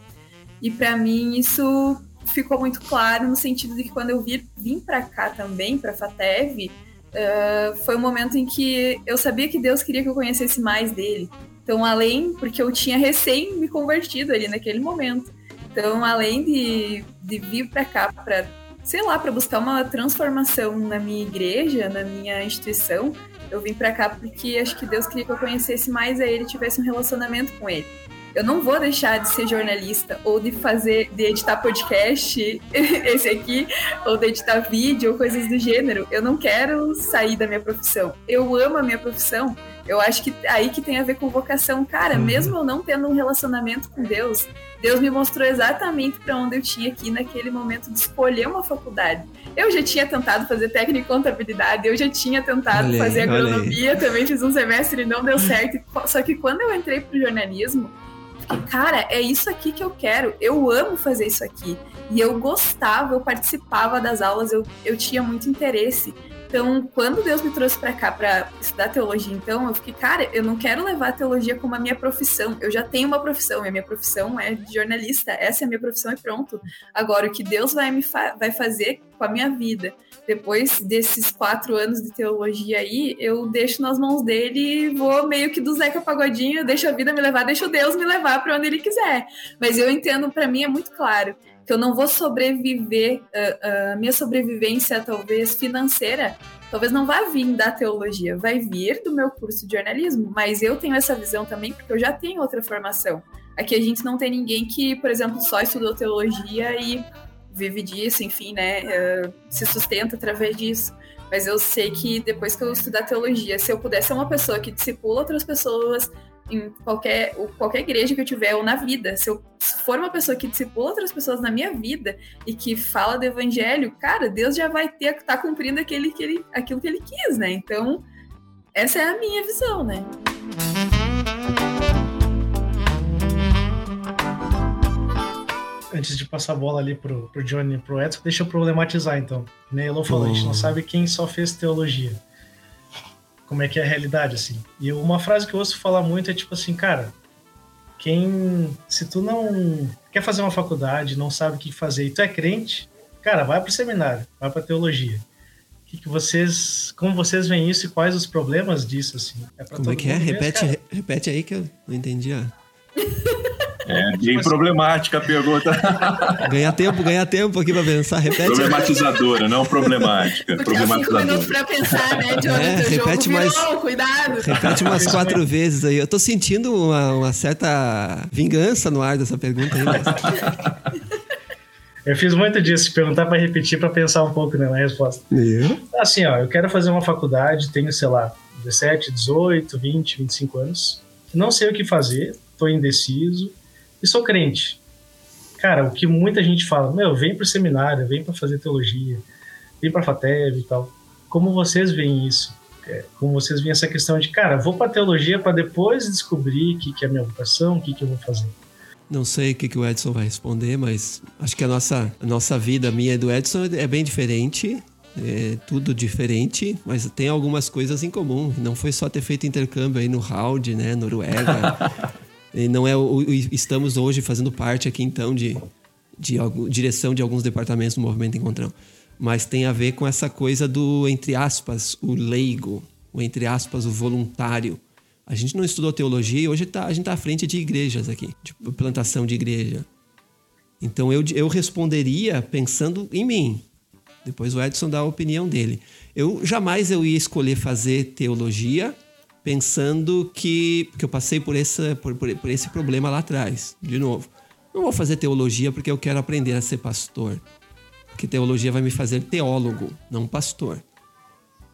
E para mim isso ficou muito claro no sentido de que quando eu vir, vim para cá também, para Fatev, uh, foi um momento em que eu sabia que Deus queria que eu conhecesse mais dele. Então, além, porque eu tinha recém me convertido ali naquele momento. Então, além de, de vir para cá para sei lá, para buscar uma transformação na minha igreja, na minha instituição, eu vim para cá porque acho que Deus queria que eu conhecesse mais a ele, tivesse um relacionamento com ele. Eu não vou deixar de ser jornalista ou de fazer, de editar podcast, esse aqui, ou de editar vídeo ou coisas do gênero. Eu não quero sair da minha profissão. Eu amo a minha profissão. Eu acho que aí que tem a ver com vocação. Cara, uhum. mesmo eu não tendo um relacionamento com Deus, Deus me mostrou exatamente para onde eu tinha que ir naquele momento de escolher uma faculdade. Eu já tinha tentado fazer técnica em contabilidade, eu já tinha tentado olhei, fazer agronomia, também fiz um semestre e não deu certo. Só que quando eu entrei pro jornalismo, cara, é isso aqui que eu quero. Eu amo fazer isso aqui. E eu gostava, eu participava das aulas, eu, eu tinha muito interesse. Então, quando Deus me trouxe para cá para estudar teologia, então, eu fiquei, cara, eu não quero levar a teologia como a minha profissão. Eu já tenho uma profissão, e a minha profissão é de jornalista. Essa é a minha profissão e pronto. Agora, o que Deus vai me fa vai fazer com a minha vida, depois desses quatro anos de teologia aí, eu deixo nas mãos dele e vou meio que do Zeca Pagodinho, deixo a vida me levar, deixo Deus me levar para onde ele quiser. Mas eu entendo, para mim é muito claro que eu não vou sobreviver, a, a minha sobrevivência talvez financeira, talvez não vá vir da teologia, vai vir do meu curso de jornalismo, mas eu tenho essa visão também porque eu já tenho outra formação. Aqui a gente não tem ninguém que, por exemplo, só estudou teologia e vive disso, enfim, né, uh, se sustenta através disso. Mas eu sei que depois que eu estudar teologia, se eu puder ser uma pessoa que discipula outras pessoas em qualquer, qualquer igreja que eu tiver ou na vida, se eu for uma pessoa que discipula outras pessoas na minha vida e que fala do evangelho, cara, Deus já vai ter tá cumprindo aquele, que ele, aquilo que ele quis, né? Então, essa é a minha visão, né? antes de passar a bola ali pro, pro Johnny e pro Edson, deixa eu problematizar então. Nem Elon falou, a gente não sabe quem só fez teologia. Como é que é a realidade, assim. E uma frase que eu ouço falar muito é tipo assim, cara, quem. Se tu não quer fazer uma faculdade, não sabe o que fazer e tu é crente, cara, vai pro seminário, vai pra teologia. Que, que vocês. Como vocês veem isso e quais os problemas disso, assim? É como é que é? Repete, repete aí que eu não entendi. Ó. É bem problemática a pergunta. Ganhar tempo, ganhar tempo aqui para pensar, repete. Problematizadora, não problemática. Problematizadora. cinco minutos para pensar, né, Jonathan? É, repete mais, virou, cuidado. Repete umas quatro vezes aí. Eu tô sentindo uma, uma certa vingança no ar dessa pergunta aí. Mas... Eu fiz muito disso, perguntar para repetir para pensar um pouco né, na resposta. Eu? Assim, ó, eu quero fazer uma faculdade, tenho, sei lá, 17, 18, 20, 25 anos. Não sei o que fazer, tô indeciso e sou crente. Cara, o que muita gente fala, meu, vem pro seminário, vem para fazer teologia, vem para FATEV e tal. Como vocês veem isso? É, como vocês veem essa questão de, cara, vou para teologia para depois descobrir o que, que é a minha vocação, o que, que eu vou fazer. Não sei o que, que o Edson vai responder, mas acho que a nossa, a nossa vida, a minha e do Edson, é bem diferente. É tudo diferente, mas tem algumas coisas em comum. Não foi só ter feito intercâmbio aí no Howd, né, Noruega. E não é o, estamos hoje fazendo parte aqui então de, de algum, direção de alguns departamentos do movimento Encontrão. Mas tem a ver com essa coisa do entre aspas o leigo, o entre aspas o voluntário, A gente não estudou teologia e hoje tá, a gente está à frente de igrejas aqui, de plantação de igreja. Então eu, eu responderia pensando em mim. Depois o Edson dá a opinião dele. Eu jamais eu ia escolher fazer teologia pensando que, que eu passei por, essa, por, por, por esse problema lá atrás. De novo, não vou fazer teologia porque eu quero aprender a ser pastor. Porque teologia vai me fazer teólogo, não pastor.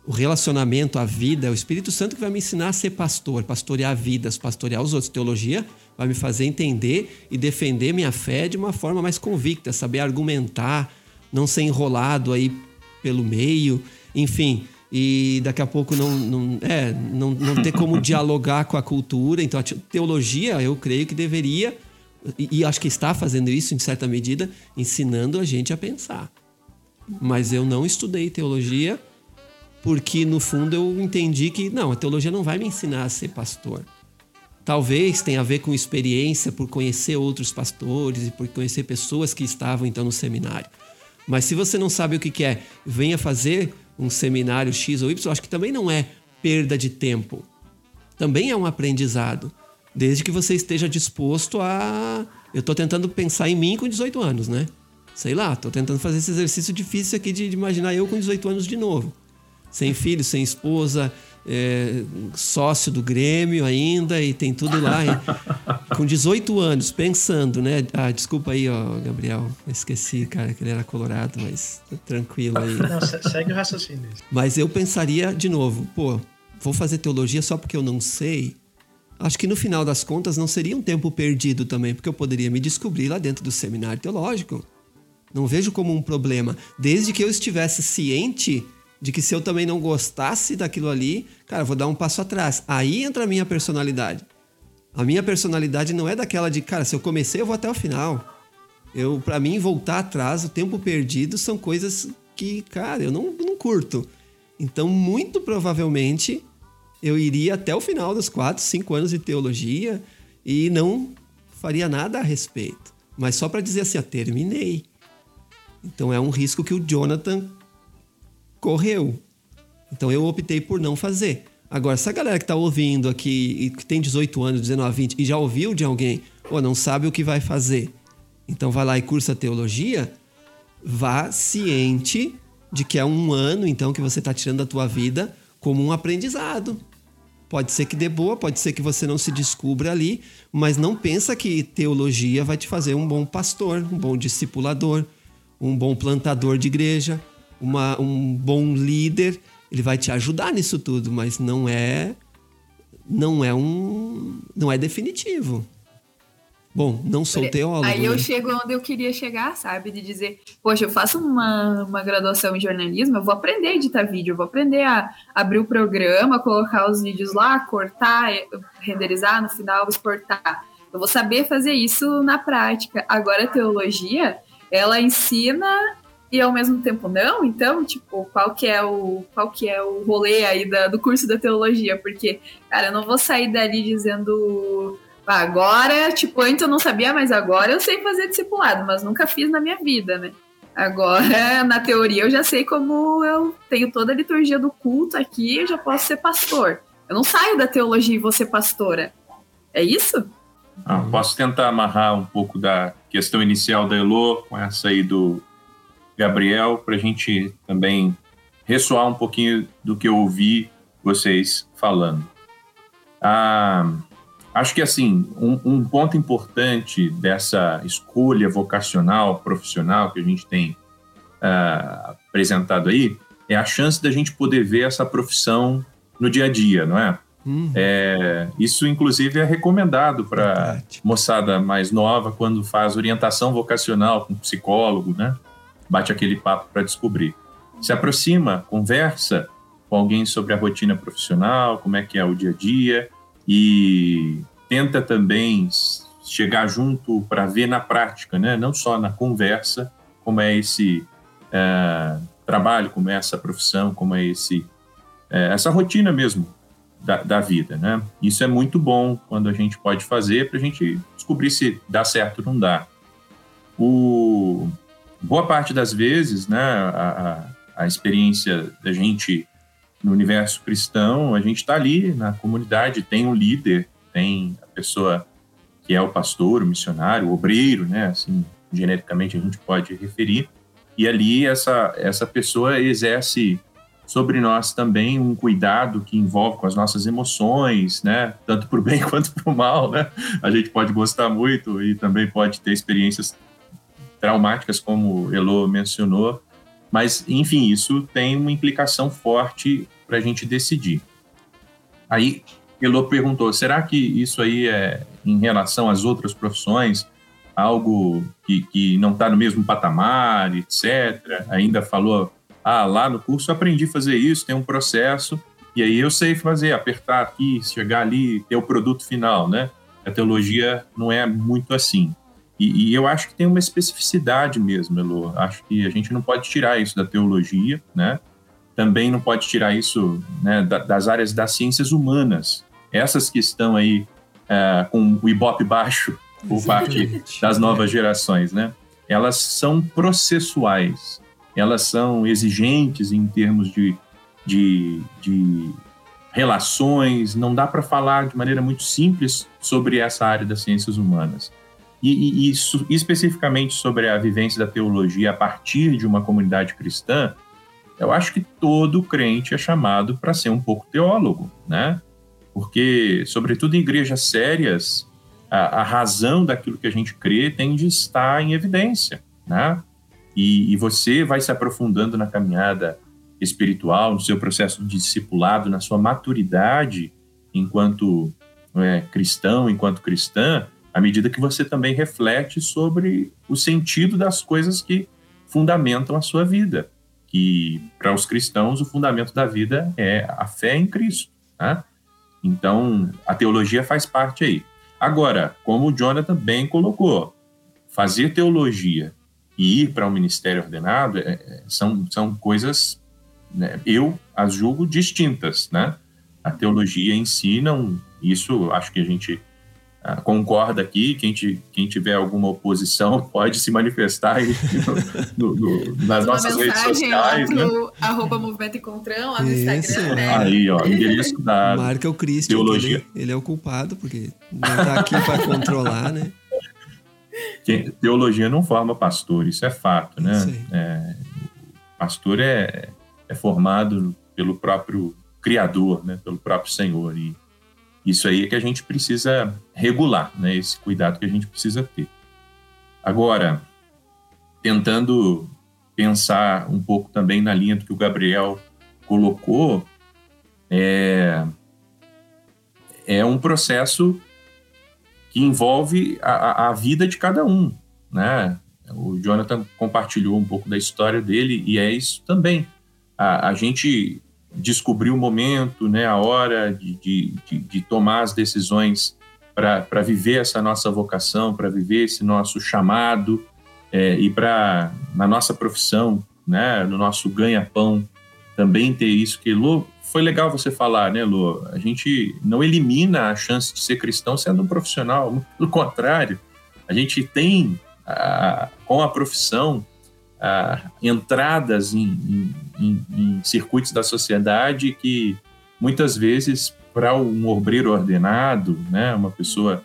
O relacionamento, a vida, é o Espírito Santo que vai me ensinar a ser pastor, pastorear vidas, pastorear os outros. Teologia vai me fazer entender e defender minha fé de uma forma mais convicta, saber argumentar, não ser enrolado aí pelo meio, enfim. E daqui a pouco não, não, é, não, não ter como dialogar com a cultura. Então, a teologia, eu creio que deveria e, acho que está fazendo isso em certa medida, ensinando a gente a pensar. Mas eu não estudei teologia porque no fundo eu entendi que não, a teologia não vai me ensinar a ser pastor. Talvez tenha a ver com experiência, por conhecer outros pastores e por conhecer pessoas que estavam então no seminário. Mas se você não sabe o que é, venha fazer um seminário X ou Y, acho que também não é perda de tempo. Também é um aprendizado. Desde que você esteja disposto a. Eu estou tentando pensar em mim com 18 anos, né? Sei lá, estou tentando fazer esse exercício difícil aqui de, de, imaginar eu com 18 anos de novo. Sem filho, sem esposa, é, sócio do Grêmio ainda e tem tudo lá. E, com 18 anos, pensando, né? Ah, desculpa aí, ó, Gabriel. Esqueci, cara, que ele era colorado, mas tranquilo aí. Não, segue o raciocínio. Mas eu pensaria de novo, pô, vou fazer teologia só porque eu não sei acho que no final das contas não seria um tempo perdido também, porque eu poderia me descobrir lá dentro do seminário teológico. Não vejo como um problema, desde que eu estivesse ciente de que se eu também não gostasse daquilo ali, cara, vou dar um passo atrás. Aí entra a minha personalidade. A minha personalidade não é daquela de, cara, se eu comecei, eu vou até o final. Eu, para mim, voltar atrás, o tempo perdido são coisas que, cara, eu não, não curto. Então, muito provavelmente, eu iria até o final dos quatro, cinco anos de teologia e não faria nada a respeito. Mas só para dizer assim, ó, terminei. Então é um risco que o Jonathan correu. Então eu optei por não fazer. Agora, se a galera que está ouvindo aqui e que tem 18 anos, 19, 20 e já ouviu de alguém, ou não sabe o que vai fazer, então vai lá e cursa teologia, vá ciente de que é um ano então que você está tirando da tua vida como um aprendizado. Pode ser que dê boa, pode ser que você não se descubra ali, mas não pensa que teologia vai te fazer um bom pastor, um bom discipulador, um bom plantador de igreja, uma, um bom líder. Ele vai te ajudar nisso tudo, mas não é não é um não é definitivo. Bom, não sou teólogo. Aí eu né? chego onde eu queria chegar, sabe? De dizer, poxa, eu faço uma, uma graduação em jornalismo, eu vou aprender a editar vídeo, eu vou aprender a abrir o programa, colocar os vídeos lá, cortar, renderizar, no final exportar. Eu vou saber fazer isso na prática. Agora a teologia, ela ensina e ao mesmo tempo não, então, tipo, qual que é o qual que é o rolê aí da, do curso da teologia? Porque, cara, eu não vou sair dali dizendo Agora, tipo, antes eu não sabia, mas agora eu sei fazer discipulado, mas nunca fiz na minha vida, né? Agora, na teoria, eu já sei como eu tenho toda a liturgia do culto aqui, eu já posso ser pastor. Eu não saio da teologia e vou ser pastora. É isso? Ah, posso tentar amarrar um pouco da questão inicial da Elo com essa aí do Gabriel, para a gente também ressoar um pouquinho do que eu ouvi vocês falando. Ah, Acho que, assim, um, um, ponto importante dessa escolha vocacional, profissional que a gente tem uh, apresentado aí é a chance da gente poder ver essa profissão no dia a dia, não é? Uhum. é isso, inclusive, é recomendado para moçada mais nova quando faz orientação vocacional com psicólogo, né? Bate aquele papo para descobrir. Se aproxima, conversa com alguém sobre a rotina profissional, como é que é o dia a dia, e tenta também chegar junto para ver na prática, né? não só na conversa, como é esse é, trabalho, como é essa profissão, como é esse, é, essa rotina mesmo da, da, vida. Né? Isso é muito bom quando a gente pode fazer para a gente descobrir se dá certo ou não dá. O, boa parte das vezes, né, a, a, experiência da gente no universo cristão, a gente está ali na comunidade, tem um líder, tem a pessoa que é o pastor, o missionário, o obreiro, né? Assim, genericamente a gente pode referir. E ali essa, essa pessoa exerce sobre nós também um cuidado que envolve com as nossas emoções, né? Tanto para o bem quanto para o mal, né? A gente pode gostar muito e também pode ter experiências traumáticas, como Elo mencionou, mas, enfim, isso tem uma implicação forte para a gente decidir. Aí, Elo perguntou: será que isso aí é em relação às outras profissões? Algo que, que não está no mesmo patamar, etc. Ainda falou: ah, lá no curso aprendi a fazer isso, tem um processo, e aí eu sei fazer, apertar aqui, chegar ali, ter o produto final, né? A teologia não é muito assim. E, e, eu acho que tem uma especificidade mesmo, Elo. Acho que a gente não pode tirar isso da teologia, né? Também não pode tirar isso né, das áreas das ciências humanas. Essas que estão aí é, com o ibope baixo por parte das novas gerações, né? Elas são processuais, elas são exigentes em termos de, de, de relações, não dá para falar de maneira muito simples sobre essa área das ciências humanas. E, e, isso, especificamente sobre a vivência da teologia a partir de uma comunidade cristã, eu acho que todo crente é chamado para ser um pouco teólogo, né? Porque, sobretudo em igrejas sérias, a, a, razão daquilo que a gente crê tem de estar em evidência, né? E, e você vai se aprofundando na caminhada espiritual, no seu processo de discipulado, na sua maturidade enquanto é, cristão, enquanto cristã, à medida que você também reflete sobre o sentido das coisas que fundamentam a sua vida. Que para os cristãos o fundamento da vida é a fé em Cristo. Né? Então a teologia faz parte aí. Agora, como o Jonathan bem colocou, fazer teologia e ir para um ministério ordenado é, é, são, são coisas, né, eu as julgo distintas. Né? A teologia em si não. Isso acho que a gente ah, concorda aqui. Quem, te, quem tiver alguma oposição pode se manifestar aí no, no, nas nossas redes sociais. Lá pro, né? Arroba Movimento Encontrão, lá no Isso. Instagram. Né? Aí, ó, endereço da Marca o Cristo, Teologia. Ele, ele, é o culpado, porque não está aqui para controlar, né? teologia não forma pastor, isso é fato, né? É, pastor é, é formado pelo próprio Criador, né? Pelo próprio Senhor. E isso aí é que a gente precisa regular, né? Esse cuidado que a gente precisa ter. Agora, tentando pensar um pouco também na linha do que o Gabriel colocou, é, é um processo que envolve a, a vida de cada um, né? O Jonathan compartilhou um pouco da história dele e é isso também. A, a gente descobrir o momento, né, a hora de, de, de, de tomar as decisões para viver essa nossa vocação, para viver esse nosso chamado é, e para, na nossa profissão, né, no nosso ganha-pão, também ter isso que, Lu, foi legal você falar, né, Lu? A gente não elimina a chance de ser cristão sendo um profissional, pelo contrário, a gente tem, a, com a profissão, entradas em, em, em, circuitos da sociedade que muitas vezes para um obreiro ordenado, né, uma pessoa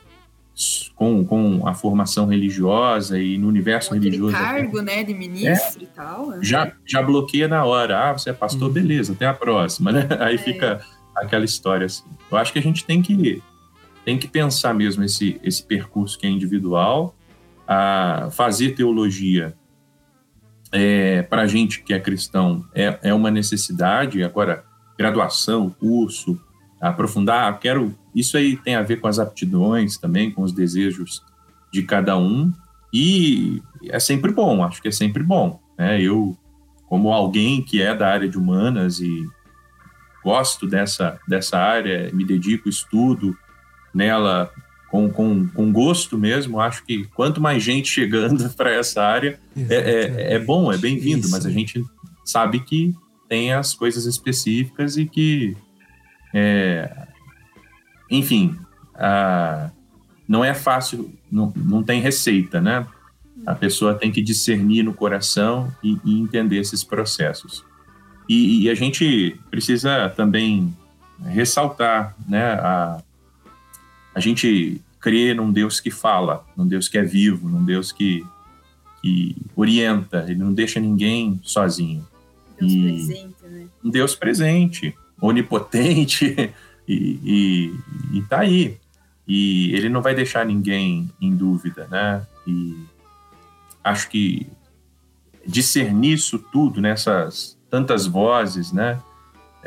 com, com a formação religiosa e no universo com religioso. cargo, né, de ministro é, e tal. Né? Já, já bloqueia na hora. Ah, você é pastor, uhum. beleza, até a próxima, né? Aí é. fica aquela história assim. Eu acho que a gente tem que, tem que pensar mesmo esse, esse percurso que é individual, a fazer teologia é, para a gente que é cristão é, é uma necessidade. Agora, graduação, curso, aprofundar, quero. Isso aí tem a ver com as aptidões também, com os desejos de cada um. E é sempre bom, acho que é sempre bom. Né? Eu, como alguém que é da área de humanas e gosto dessa, dessa área, me dedico, estudo nela com, com, com gosto mesmo. Acho que quanto mais gente chegando para essa área, é, é, é, bom, é bem-vindo, mas a gente sabe que tem as coisas específicas e que, é, enfim, a, não é fácil, não, não tem receita, né? A pessoa tem que discernir no coração e, e entender esses processos. E, e, a gente precisa também ressaltar, né? A, a gente crê num Deus que fala, num Deus que é vivo, num Deus que, que orienta, ele não deixa ninguém sozinho. Deus e, presente, né? Um Deus presente, onipotente, e, e, e tá aí. E ele não vai deixar ninguém em dúvida, né? E acho que discernir isso tudo nessas tantas vozes, né?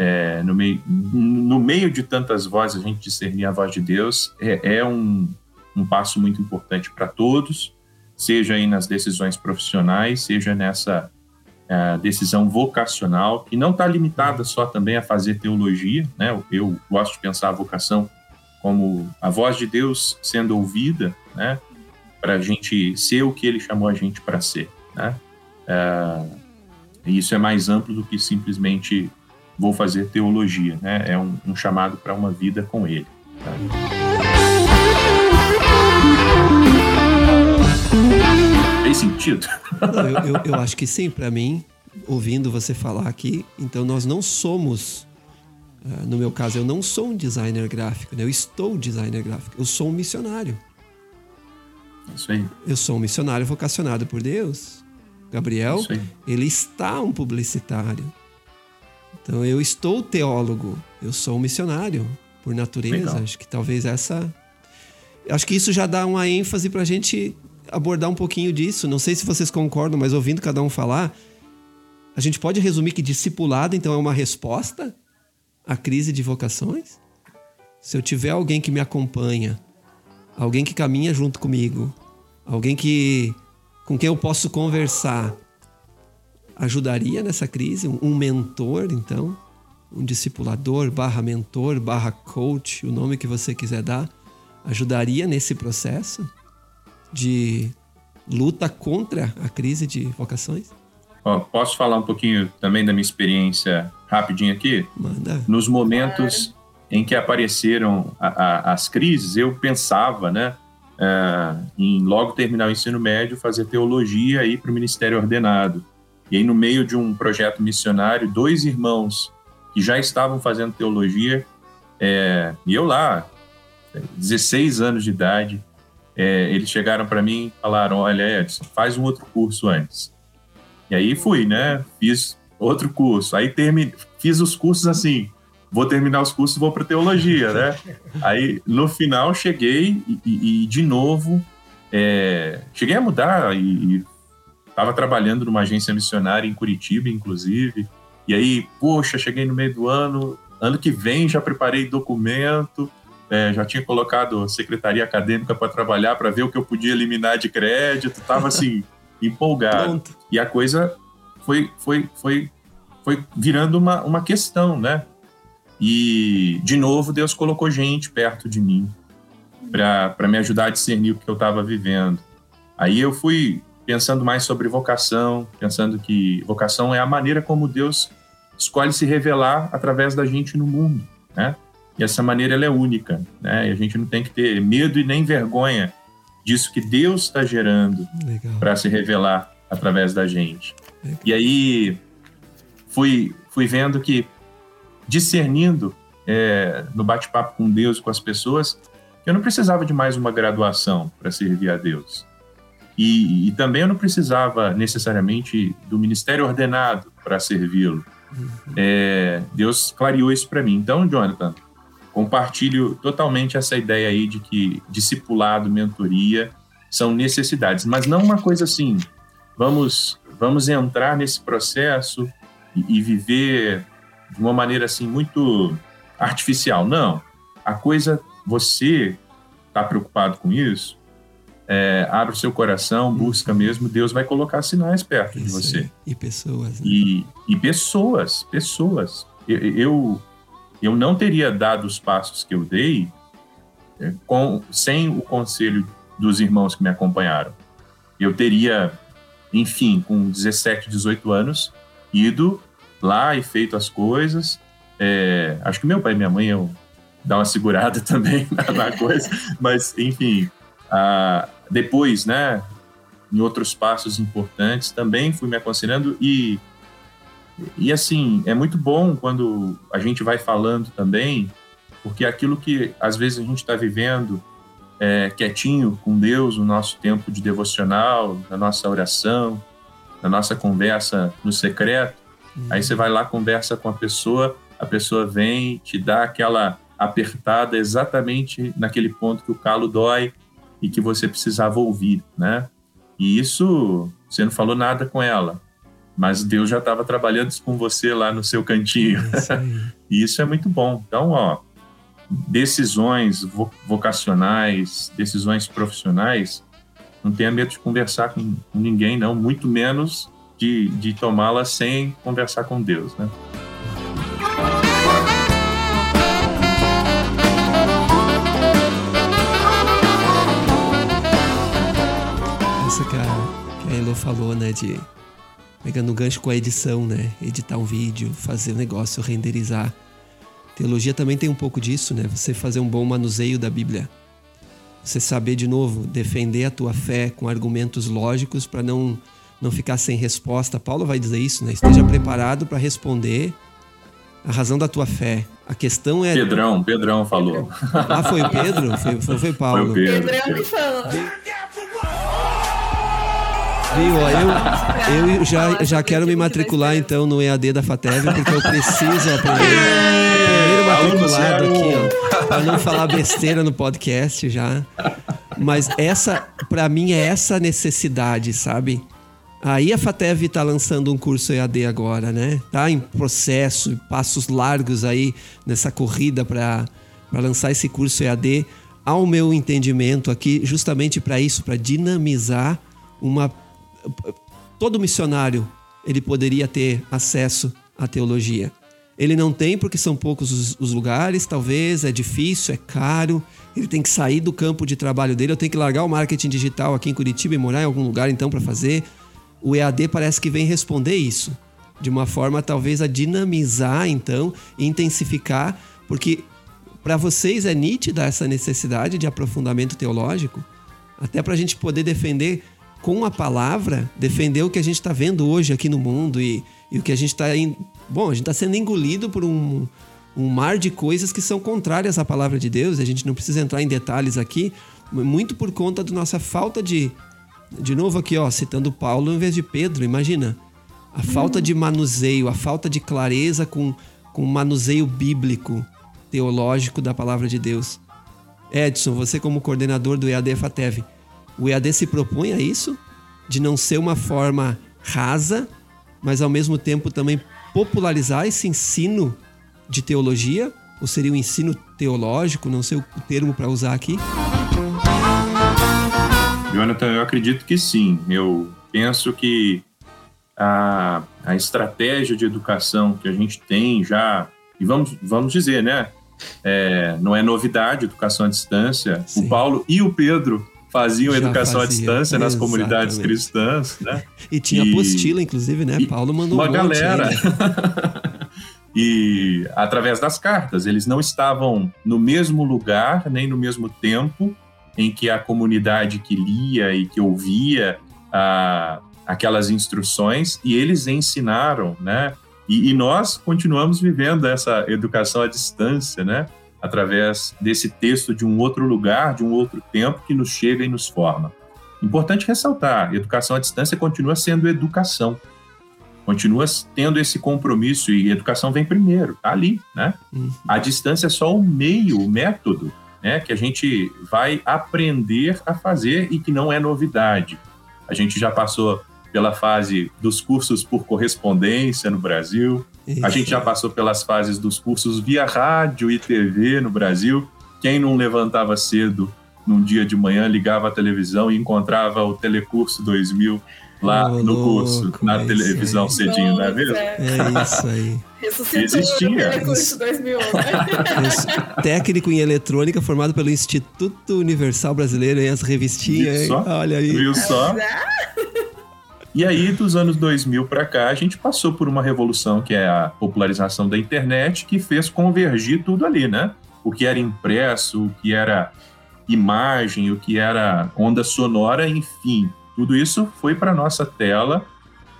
É, no, meio, no meio de tantas vozes, a gente discernir a voz de Deus é, é um, um passo muito importante para todos, seja aí nas decisões profissionais, seja nessa é, decisão vocacional, que não está limitada só também a fazer teologia, né? Eu, gosto de pensar a vocação como a voz de Deus sendo ouvida, né? Para a gente ser o que Ele chamou a gente para ser, né? É, isso é mais amplo do que simplesmente vou fazer teologia, né? É um, um chamado para uma vida com Ele. Tá? Fez sentido? Eu, eu, eu acho que sim, para mim, ouvindo você falar aqui, então nós não somos Uh, no meu caso, eu não sou um designer gráfico, né? eu estou designer gráfico, eu sou um missionário. Isso aí. Eu sou um missionário vocacionado por Deus. Gabriel, ele está um publicitário. Então eu estou teólogo, eu sou um missionário por natureza. Legal. Acho que talvez essa. Acho que isso já dá uma ênfase para a gente abordar um pouquinho disso. Não sei se vocês concordam, mas ouvindo cada um falar, a gente pode resumir que discipulado então é uma resposta à crise de vocações? Se eu tiver alguém que me acompanha, alguém que caminha junto comigo, alguém que com quem eu posso conversar, ajudaria nessa crise? Um mentor, então? Um discipulador, barra mentor, barra coach, o nome que você quiser dar, ajudaria nesse processo de luta contra a crise de vocações? posso falar um pouquinho também da minha experiência rapidinho aqui? Manda. Nos momentos em que apareceram a, a, as crises, eu pensava, né, uh, em logo terminar o ensino médio, fazer teologia e ir para o ministério ordenado. E aí, no meio de um projeto missionário, dois irmãos que já estavam fazendo teologia, é, e eu lá, 16 anos de idade, é, eles chegaram para mim e falaram: Olha, Edson, faz um outro curso antes. E aí fui, né? Fiz outro curso. Aí termine, fiz os cursos assim. Vou terminar os cursos e vou para teologia, né? Aí no final cheguei e, e, e de novo é, cheguei a mudar e estava trabalhando numa agência missionária em Curitiba, inclusive. E aí, poxa, cheguei no meio do ano, ano que vem já preparei documento, é, já tinha colocado secretaria acadêmica para trabalhar para ver o que eu podia eliminar de crédito, estava assim empolgado. Pronto. E a coisa foi, foi, foi, foi virando uma, uma questão, né? E, de novo, Deus colocou gente perto de mim para me ajudar a discernir o que eu estava vivendo. Aí eu fui pensando mais sobre vocação, pensando que vocação é a maneira como Deus escolhe se revelar através da gente no mundo, né? E essa maneira ela é única, né? E a gente não tem que ter medo e nem vergonha disso que Deus está gerando para se revelar através da gente. Legal. E aí fui, fui vendo que, discernindo é, no bate-papo com Deus e com as pessoas, eu não precisava de mais uma graduação para servir a Deus. E, e, também eu não precisava necessariamente do ministério ordenado para servi-lo. Uhum. É, Deus clareou isso para mim. Então, Jonathan, compartilho totalmente essa ideia aí de que discipulado, mentoria são necessidades, mas não uma coisa assim, vamos vamos entrar nesse processo e, e viver de uma maneira assim muito artificial. Não, a coisa você está preocupado com isso, é, abre o seu coração, busca mesmo, Deus vai colocar sinais perto isso de você. E pessoas. Né? E, e pessoas, pessoas. Eu, eu, eu não teria dado os passos que eu dei é, com, sem o conselho dos irmãos que me acompanharam. Eu teria, enfim, com 17, 18 anos, ido lá e feito as coisas. É, acho que meu pai e minha mãe eu dar uma segurada também na, na coisa, mas enfim, a, depois, né, em outros passos importantes, também fui me aconselhando e E assim, é muito bom quando a gente vai falando também, porque aquilo que às vezes a gente está vivendo é, quietinho com Deus, no nosso tempo de devocional, na nossa oração, na nossa conversa no secreto, uhum. aí você vai lá, conversa com a pessoa, a pessoa vem, te dá aquela apertada exatamente naquele ponto que o calo dói e que você precisava ouvir, né? E isso, você não falou nada com ela, mas Deus já estava trabalhando com você lá no seu cantinho. É e isso é muito bom. Então, ó, decisões vocacionais, decisões profissionais, não tenha medo de conversar com ninguém, não, muito menos de, de tomá-las sem conversar com Deus, né? Que falou, né, de pegando o gancho com a edição, né, editar um vídeo, fazer o negócio, renderizar. Teologia também tem um pouco disso, né? Você fazer um bom manuseio da Bíblia. Você saber de novo defender a tua fé com argumentos lógicos para não não ficar sem resposta. Paulo vai dizer isso, né? Esteja preparado para responder a razão da tua fé. A questão é. Pedrão, Pedrão falou. Ah, foi o Pedro? Foi, foi, foi Paulo. Foi o Pedro. Pedrão me falou. Viu, eu, eu já, já quero me matricular então no EAD da FATEV, porque eu preciso aprender matriculado aqui, ó, pra não falar besteira no podcast já. Mas essa, para mim, é essa necessidade, sabe? Aí a FATEV tá lançando um curso EAD agora, né? Tá em processo, passos largos aí nessa corrida para lançar esse curso EAD. Ao meu entendimento aqui, justamente para isso, para dinamizar uma. Todo missionário ele poderia ter acesso à teologia. Ele não tem porque são poucos os, os, lugares, talvez, é difícil, é caro. Ele tem que sair do campo de trabalho dele. Eu tenho que largar o marketing digital aqui em Curitiba e morar em algum lugar então para fazer. O EAD parece que vem responder isso de uma forma talvez a dinamizar então intensificar, porque para vocês é nítida essa necessidade de aprofundamento teológico, até para a gente poder defender com a palavra, defender o que a gente está vendo hoje aqui no mundo e e o que a gente está. Bom, a gente está sendo engolido por um, um mar de coisas que são contrárias à palavra de Deus. A gente não precisa entrar em detalhes aqui, muito por conta da nossa falta de. De novo aqui, ó, citando Paulo em vez de Pedro, imagina. A falta de manuseio, a falta de clareza com, com manuseio bíblico, teológico da palavra de Deus. Edson, você como coordenador do EAD FATEV, o EAD se propõe a isso? De não ser uma forma rasa, mas ao mesmo tempo também popularizar esse ensino de teologia, ou seria o um ensino teológico, não sei o termo para usar aqui? Jonathan, eu acredito que sim. Eu penso que a, a estratégia de educação que a gente tem já, e vamos, vamos dizer, né? É, não é novidade educação à distância. Sim. O Paulo e o Pedro faziam Já educação fazia. à distância nas Exatamente. comunidades cristãs, né? E tinha e, apostila, inclusive, né? Paulo mandou uma um galera. e através das cartas, eles não estavam no mesmo lugar nem no mesmo tempo em que a comunidade que lia e que ouvia a, aquelas instruções e eles ensinaram, né? E, e nós continuamos vivendo essa educação à distância, né? Através desse texto de um outro lugar, de um outro tempo que nos chega e nos forma. Importante ressaltar, educação à distância continua sendo educação. Continua tendo esse compromisso e educação vem primeiro, tá ali, né? Uhum. A distância é só o meio, o método, né, que a gente vai aprender a fazer e que não é novidade. A gente já passou pela fase dos cursos por correspondência no Brasil, isso. A gente já passou pelas fases dos cursos via rádio e TV no Brasil. Quem não levantava cedo num dia de manhã, ligava a televisão e encontrava o Telecurso 2000 lá oh, no curso, louco, na televisão aí. cedinho, não é mesmo? É isso aí. Existia. Telecurso 2000, né? Técnico em eletrônica formado pelo Instituto Universal Brasileiro e as revistinhas. Olha aí. Viu só? E aí, dos anos 2000 para cá, a gente passou por uma revolução que é a popularização da internet, que fez convergir tudo ali, né? O que era impresso, o que era imagem, o que era onda sonora, enfim, tudo isso foi para nossa tela,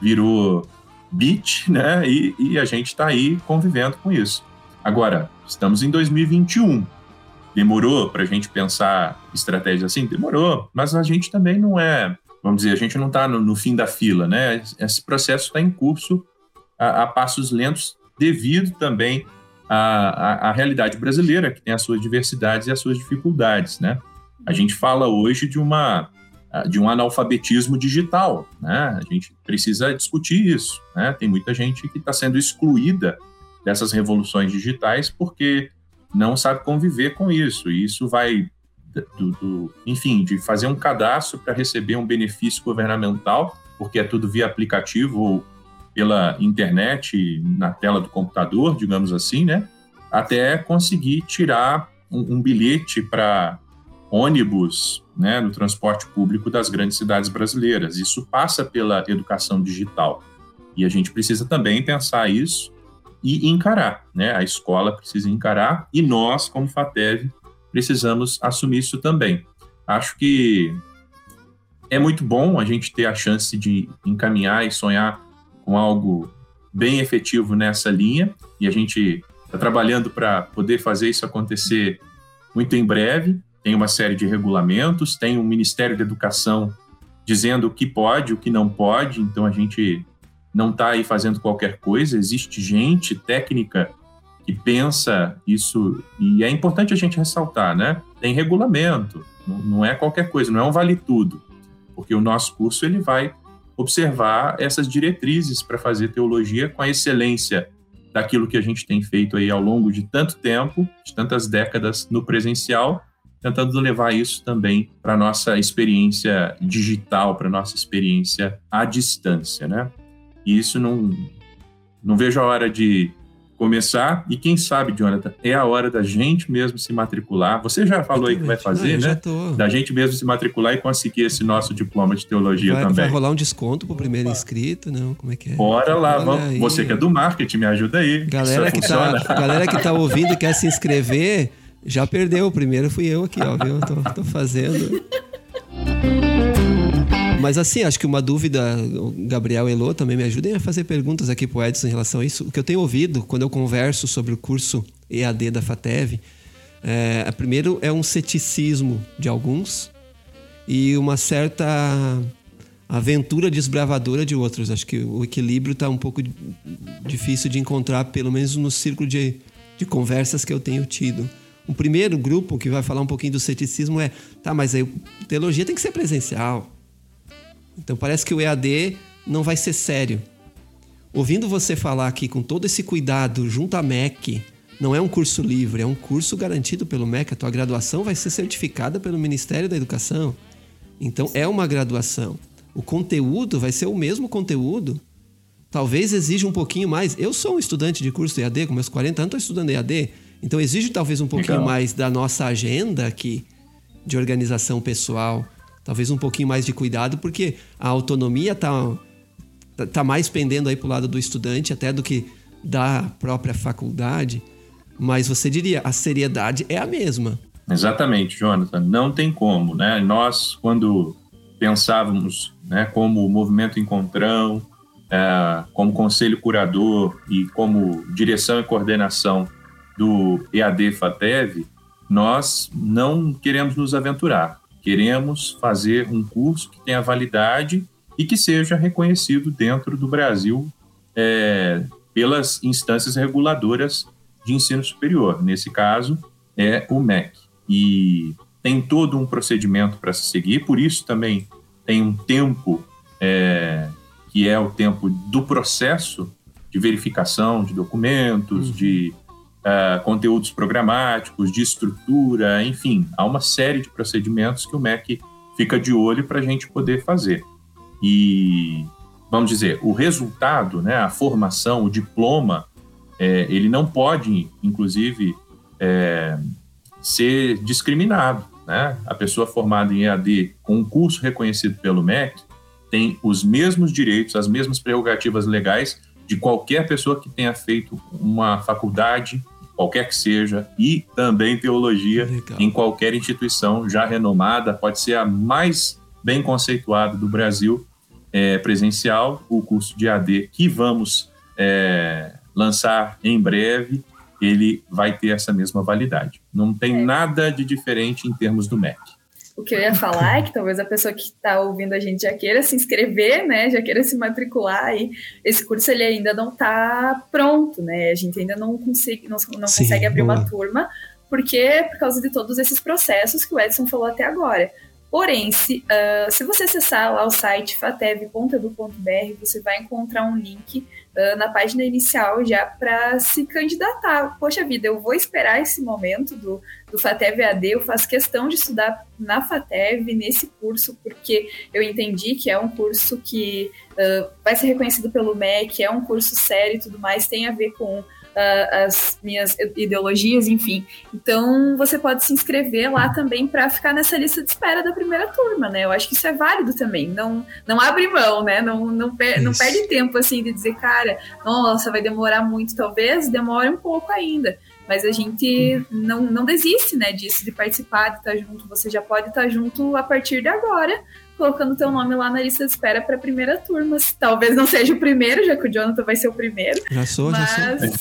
virou bit, né? E, e a gente está aí convivendo com isso. Agora, estamos em 2021. Demorou para a gente pensar estratégia assim? Demorou, mas a gente também não é, vamos dizer, a gente não está no, no, fim da fila, né? Esse processo está em curso a, a, passos lentos, devido também à, à, à realidade brasileira, que tem as suas diversidades e as suas dificuldades, né? A gente fala hoje de uma de um analfabetismo digital, né? A gente precisa discutir isso, né? Tem muita gente que está sendo excluída dessas revoluções digitais porque não sabe conviver com isso. E isso vai, do, do, enfim, de fazer um cadastro para receber um benefício governamental, porque é tudo via aplicativo ou pela internet, na tela do computador, digamos assim, né? Até conseguir tirar um, um bilhete para ônibus, né, no transporte público das grandes cidades brasileiras. Isso passa pela educação digital. E a gente precisa também pensar isso e encarar, né? A escola precisa encarar e nós, como FATEV, precisamos assumir isso também. Acho que é muito bom a gente ter a chance de encaminhar e sonhar com algo bem efetivo nessa linha e a gente está trabalhando para poder fazer isso acontecer muito em breve. Tem uma série de regulamentos, tem o um Ministério da Educação dizendo o que pode, o que não pode, então a gente não está aí fazendo qualquer coisa, existe gente técnica que pensa isso, e é importante a gente ressaltar, né? Tem regulamento, não é qualquer coisa, não é um vale tudo, porque o nosso curso ele vai observar essas diretrizes para fazer teologia com a excelência daquilo que a gente tem feito aí ao longo de tanto tempo, de tantas décadas no presencial, tentando levar isso também para nossa experiência digital, para nossa experiência à distância, né? E isso não, não vejo a hora de começar. E quem sabe, Jonathan, é a hora da gente mesmo se matricular. Você já falou aí que vai fazer, ah, né? Tô. Da gente mesmo se matricular e conseguir esse nosso diploma de teologia vai, também. Vai rolar um desconto pro primeiro Opa. inscrito, não? Como é que é? Bora lá, vamos. Você que é do marketing, me ajuda aí. Galera que, tá, galera que tá ouvindo e quer se inscrever, já perdeu. O primeiro fui eu aqui, ó, viu? Tô, tô fazendo. Mas assim, acho que uma dúvida, Gabriel Elô também me ajudem a fazer perguntas aqui pro Edson em relação a isso. O que eu tenho ouvido quando eu converso sobre o curso EAD da FATEV, é, primeiro é um ceticismo de alguns e uma certa aventura desbravadora de outros. Acho que o equilíbrio está um pouco difícil de encontrar, pelo menos no círculo de, de conversas que eu tenho tido. O primeiro grupo que vai falar um pouquinho do ceticismo é: tá, mas aí teologia tem que ser presencial. Então parece que o EAD não vai ser sério. Ouvindo você falar aqui com todo esse cuidado junto à MEC, não é um curso livre, é um curso garantido pelo MEC. A tua graduação vai ser certificada pelo Ministério da Educação. Então é uma graduação. O conteúdo vai ser o mesmo conteúdo. Talvez exija um pouquinho mais. Eu sou um estudante de curso EAD, com meus 40 anos estou estudando EAD. Então exige talvez um pouquinho Legal. mais da nossa agenda aqui, de organização pessoal talvez um pouquinho mais de cuidado, porque a autonomia está tá mais pendendo aí para o lado do estudante até do que da própria faculdade. Mas você diria, a seriedade é a mesma. Exatamente, Jonathan. Não tem como, né? Nós, quando pensávamos né, como movimento Encontrão, é, como conselho curador e como direção e coordenação do EAD FATEV, nós não queremos nos aventurar. Queremos fazer um curso que tenha validade e que seja reconhecido dentro do Brasil é, pelas instâncias reguladoras de ensino superior. Nesse caso, é o MEC. E tem todo um procedimento para se seguir, por isso também tem um tempo é, que é o tempo do processo de verificação de documentos, uhum. de uh, conteúdos programáticos, de estrutura, enfim, há uma série de procedimentos que o MEC fica de olho para a gente poder fazer. E, vamos dizer, o resultado, né, a formação, o diploma, é, ele não pode, inclusive, é, ser discriminado. Né? A pessoa formada em EAD com um curso reconhecido pelo MEC tem os mesmos direitos, as mesmas prerrogativas legais de qualquer pessoa que tenha feito uma faculdade qualquer que seja, e também teologia Legal. em qualquer instituição já renomada, pode ser a mais bem conceituada do Brasil, é, presencial, o curso de AD que vamos é, lançar em breve, ele vai ter essa mesma validade. Não tem é. nada de diferente em termos do MEC. O que eu ia falar é que talvez a pessoa que está ouvindo a gente já queira se inscrever, né? Já queira se matricular e esse curso ele ainda não está pronto, né? A gente ainda não consegue, não, não Sim, consegue abrir boa. uma turma, porque por causa de todos esses processos que o Edson falou até agora. Porém, se, uh, se você acessar lá o site fatev.edu.br, você vai encontrar um link uh, na página inicial já para se candidatar. Poxa vida, eu vou esperar esse momento do, do FATEV AD, eu faço questão de estudar na FATEV, nesse curso, porque eu entendi que é um curso que uh, vai ser reconhecido pelo MEC, é um curso sério e tudo mais, tem a ver com uh, as minhas ideologias, enfim. Então você pode se inscrever lá também para ficar nessa lista de espera da primeira turma, né? Eu acho que isso é válido também. Não, não abre mão, né? Não, não, per, não perde tempo assim de dizer, cara, nossa, vai demorar muito, talvez demore um pouco ainda. Mas a gente não, não desiste, né, disso, de participar, de estar junto. Você já pode estar junto a partir de agora, colocando teu nome lá na lista de espera para a primeira turma. Talvez não seja o primeiro, já que o Jonathan vai ser o primeiro. Já sou, mas... já sou.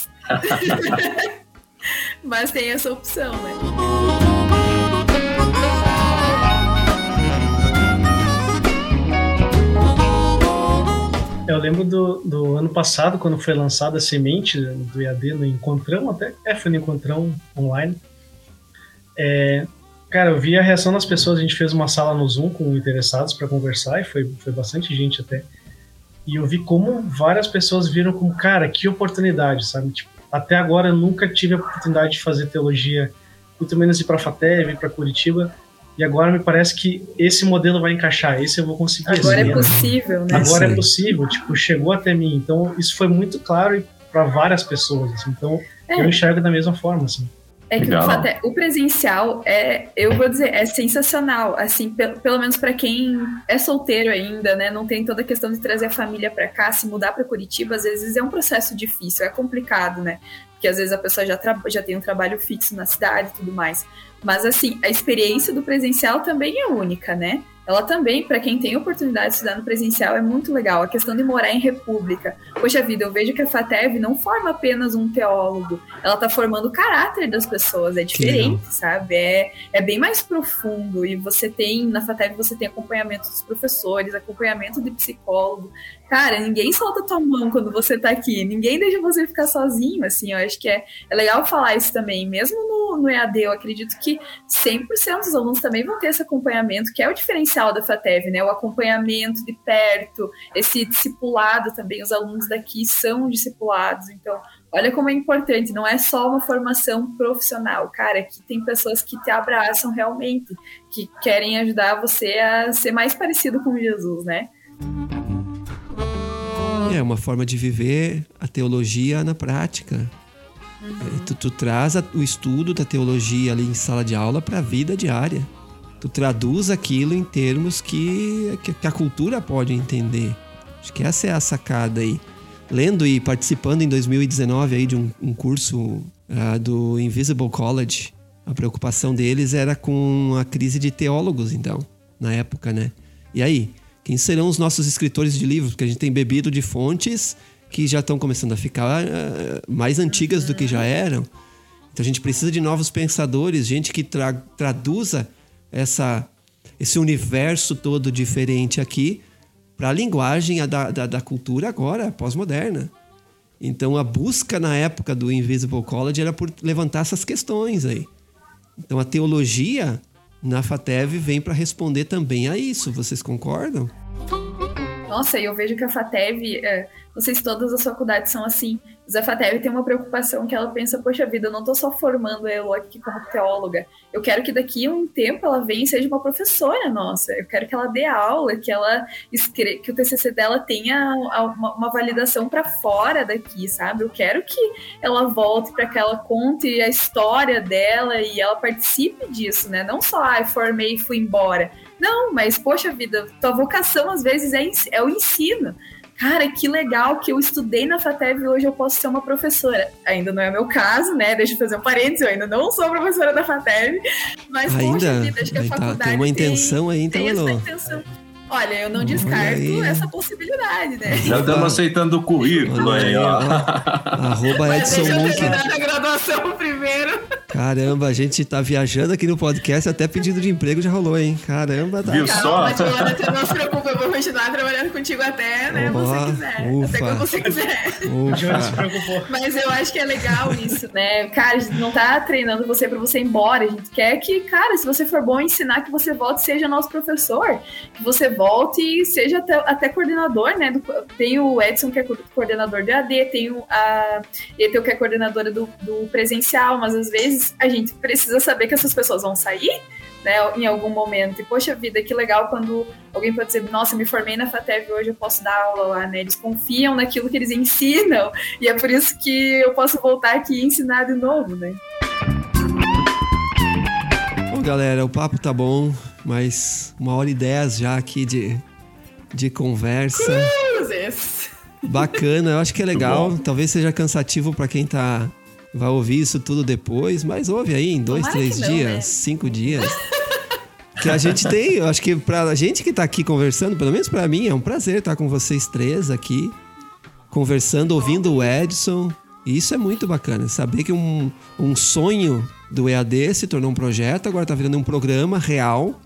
mas tem essa opção, né? Eu lembro do, do ano passado, quando foi lançada a semente do IAD no Encontrão, até é, foi no Encontrão online. É, Cara, eu vi a reação das pessoas. A gente fez uma sala no Zoom com interessados para conversar e foi, foi bastante gente até. E eu vi como várias pessoas viram como, cara, que oportunidade, sabe? Tipo, até agora eu nunca tive a oportunidade de fazer teologia, muito menos ir para FATEV, para Curitiba. E agora me parece que esse modelo vai encaixar, esse eu vou conseguir. Agora assim, é possível, né? Agora é Sim. é possível, tipo, chegou até mim. Então isso foi muito claro para várias pessoas. Assim, então é. eu enxergo da mesma forma, assim. É que o, o presencial é, eu vou dizer, é sensacional, assim, pelo, pelo menos para quem é solteiro ainda, né, não tem toda a questão de trazer a família para cá, se mudar para Curitiba, às vezes é um processo difícil, é complicado, né? Porque às vezes a pessoa já, já tem um trabalho fixo na cidade e tudo mais. Mas assim, a experiência do presencial também é única, né? ela também, para quem tem oportunidade de estudar no presencial, é muito legal. A questão de morar em república. Poxa vida, eu vejo que a FATEV não forma apenas um teólogo, ela está formando o caráter das pessoas, é diferente, sabe? É, é bem mais profundo. E você tem, na FATEV, você tem acompanhamento dos professores, acompanhamento de psicólogo. Cara, ninguém solta tua mão quando você tá aqui, ninguém deixa você ficar sozinho, assim, eu acho que é, é legal falar isso também, mesmo no, no EAD, eu acredito que 100% dos alunos também vão ter esse acompanhamento, que é o diferencial da FATEV, né, o acompanhamento de perto, esse discipulado também, os alunos daqui são discipulados, então, olha como é importante, não é só uma formação profissional, cara, aqui tem pessoas que te abraçam realmente, que querem ajudar você a ser mais parecido com Jesus, né, é uma forma de viver a teologia na prática. Uhum. Tu, tu, traz o estudo da teologia ali em sala de aula para a vida diária. Tu traduz aquilo em termos que, que, que, a cultura pode entender. Acho que essa é a sacada aí. Lendo e participando em 2019 aí de um, um curso uh, do Invisible College, a preocupação deles era com a crise de teólogos, então, na época, né? E aí, quem serão os nossos escritores de livros? Porque a gente tem bebido de fontes que já estão começando a ficar uh, mais antigas do que já eram. Então a gente precisa de novos pensadores, gente que tra traduza essa, esse universo todo diferente aqui para a linguagem da, da, da cultura agora, pós-moderna. Então a busca na época do Invisible College era por levantar essas questões aí. Então a teologia na FATEV vem para responder também a isso. Vocês concordam? Nossa, eu vejo que a FATEV, é, se todas as faculdades são assim, mas a FATEV tem uma preocupação que ela pensa, poxa vida, eu não estou só formando eu aqui como teóloga, eu quero que daqui a um tempo ela venha e seja uma professora nossa, eu quero que ela dê aula, que ela escreva, que o TCC dela tenha uma, uma validação para fora daqui, sabe? Eu quero que ela volte para que ela conte a história dela e ela participe disso, né? Não só, ah, formei e fui embora. Não, mas poxa vida, tua vocação às vezes é, é o ensino cara, que legal que eu estudei na FATEV e hoje eu posso ser uma professora. Ainda não é meu caso, né? Deixa eu fazer um parênteses, eu ainda não sou professora da FATEV, mas ainda, poxa vida, acho que a tá, faculdade tem uma intenção tem, aí, então, tem essa intenção. Olha, eu não descarto essa possibilidade, né? Já estamos aceitando o currículo aí, ó. Arroba Edson Monk. a graduação primeiro. Caramba, a gente tá viajando aqui no podcast, até pedido de emprego já rolou, hein? Caramba, tá. Viu só? Mas, não se preocupe, eu vou continuar trabalhando contigo até, né, oh, você quiser. Ufa, até quando você quiser. Ufa. Mas eu acho que é legal isso, né? Cara, a gente não tá treinando você pra você ir embora. A gente quer que, cara, se você for bom ensinar, que você volte, seja nosso professor. Que você volte e seja até, até coordenador, né? Do, tem o Edson, que é coordenador de AD, tem o, a Eteu, que é coordenadora do, do presencial, mas às vezes a gente precisa saber que essas pessoas vão sair, né, em algum momento. E, poxa vida, que legal quando alguém pode dizer, nossa, me formei na FATEV hoje, eu posso dar aula lá, né? Eles confiam naquilo que eles ensinam, e é por isso que eu posso voltar aqui e ensinar de novo, né? Bom, galera, o papo tá bom, mas uma hora e dez já aqui de, de conversa. Cruzes. Bacana, eu acho que é legal. Talvez seja cansativo para quem tá vai ouvir isso tudo depois, mas ouve aí em dois, Tomara três não, dias, né? cinco dias. que a gente tem, eu acho que pra gente que tá aqui conversando, pelo menos para mim, é um prazer estar com vocês três aqui, conversando, ouvindo o Edson. E isso é muito bacana, saber que um, um sonho do EAD se tornou um projeto, agora tá virando um programa real,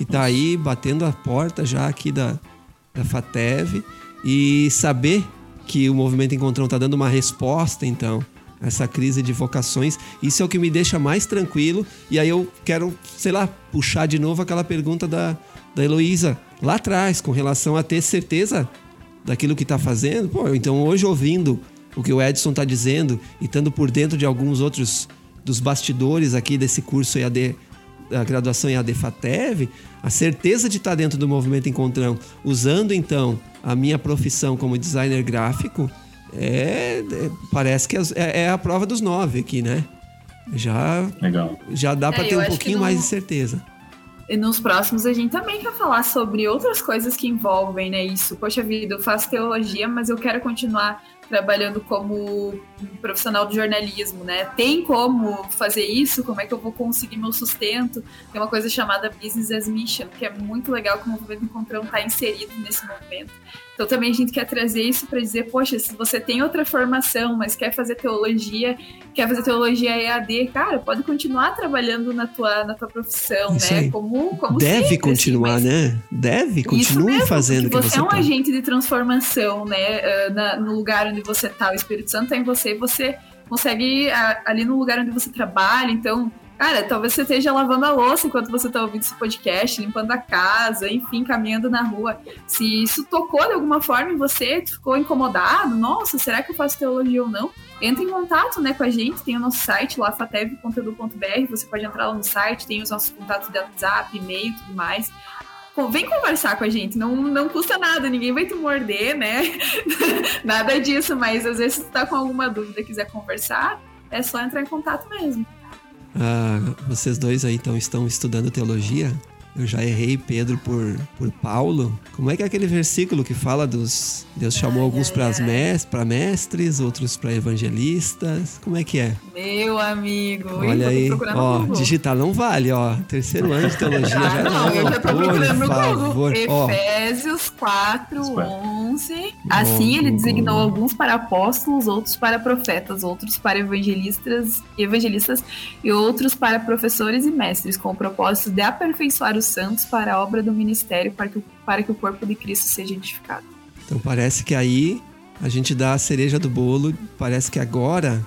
que tá aí batendo a porta já aqui da, da FATEV. E saber que o Movimento Encontrão tá dando uma resposta, então, essa crise de vocações. Isso é o que me deixa mais tranquilo. E aí eu quero, sei lá, puxar de novo aquela pergunta da, da Heloísa lá atrás, com relação a ter certeza daquilo que está fazendo. Pô, então hoje ouvindo o que o Edson está dizendo e estando por dentro de alguns outros dos bastidores aqui desse curso EAD, a graduação EAD FATEV, a certeza de estar dentro do movimento Encontrão, usando então a minha profissão como designer gráfico, é, é parece que é, é, a prova dos nove aqui, né? Já, Legal. já dá para é, ter um pouquinho no... mais de certeza. E nos próximos a gente também quer falar sobre outras coisas que envolvem, né, isso. Poxa vida, eu faço teologia, mas eu quero continuar trabalhando como profissional do jornalismo, né? Tem como fazer isso? Como é que eu vou conseguir meu sustento? Tem uma coisa chamada Business as Mission, que é muito legal que o movimento Encontrão está inserido nesse movimento. Então também a gente quer trazer isso para dizer, poxa, se você tem outra formação, mas quer fazer teologia, quer fazer teologia EAD, cara, pode continuar trabalhando na tua, na tua profissão, isso né? Como, como Deve sempre, assim, continuar, assim, né? Deve, continue fazendo o que você Você é um tá. agente de transformação, né? Ah, na, no lugar onde você está, o Espírito Santo está em você, você consegue ali no lugar onde você trabalha, então Cara, talvez você esteja lavando a louça enquanto você está ouvindo esse podcast, limpando a casa, enfim, caminhando na rua. Se isso tocou de alguma forma em você, ficou incomodado, nossa, será que eu faço teologia ou não? Entre em contato né, com a gente, tem o nosso site lá, fatev.edu.br, você pode entrar lá no site, tem os nossos contatos de WhatsApp, e-mail e tudo mais. vem conversar com a gente, não, não custa nada, ninguém vai te morder, né? nada disso, mas às vezes se tu tá com alguma dúvida quiser conversar, é só entrar em contato mesmo. Ah, vocês dois aí então estão estudando teologia? Eu já errei Pedro por, por Paulo. Como é que é aquele versículo que fala dos. Deus chamou ai, alguns para mes, mestres, outros para evangelistas. Como é que é? Meu amigo. Olha aí. Ó, digitar não vale, ó. Terceiro ano de teologia ah, já não. Não, eu já tô procurando no favor. Efésios 4, 11. Assim ele designou alguns para apóstolos, outros para profetas, outros para evangelistas, evangelistas e outros para professores e mestres, com o propósito de aperfeiçoar os santos para a obra do ministério, para que, para que o corpo de Cristo seja edificado. Então parece que aí a gente dá a cereja do bolo, parece que agora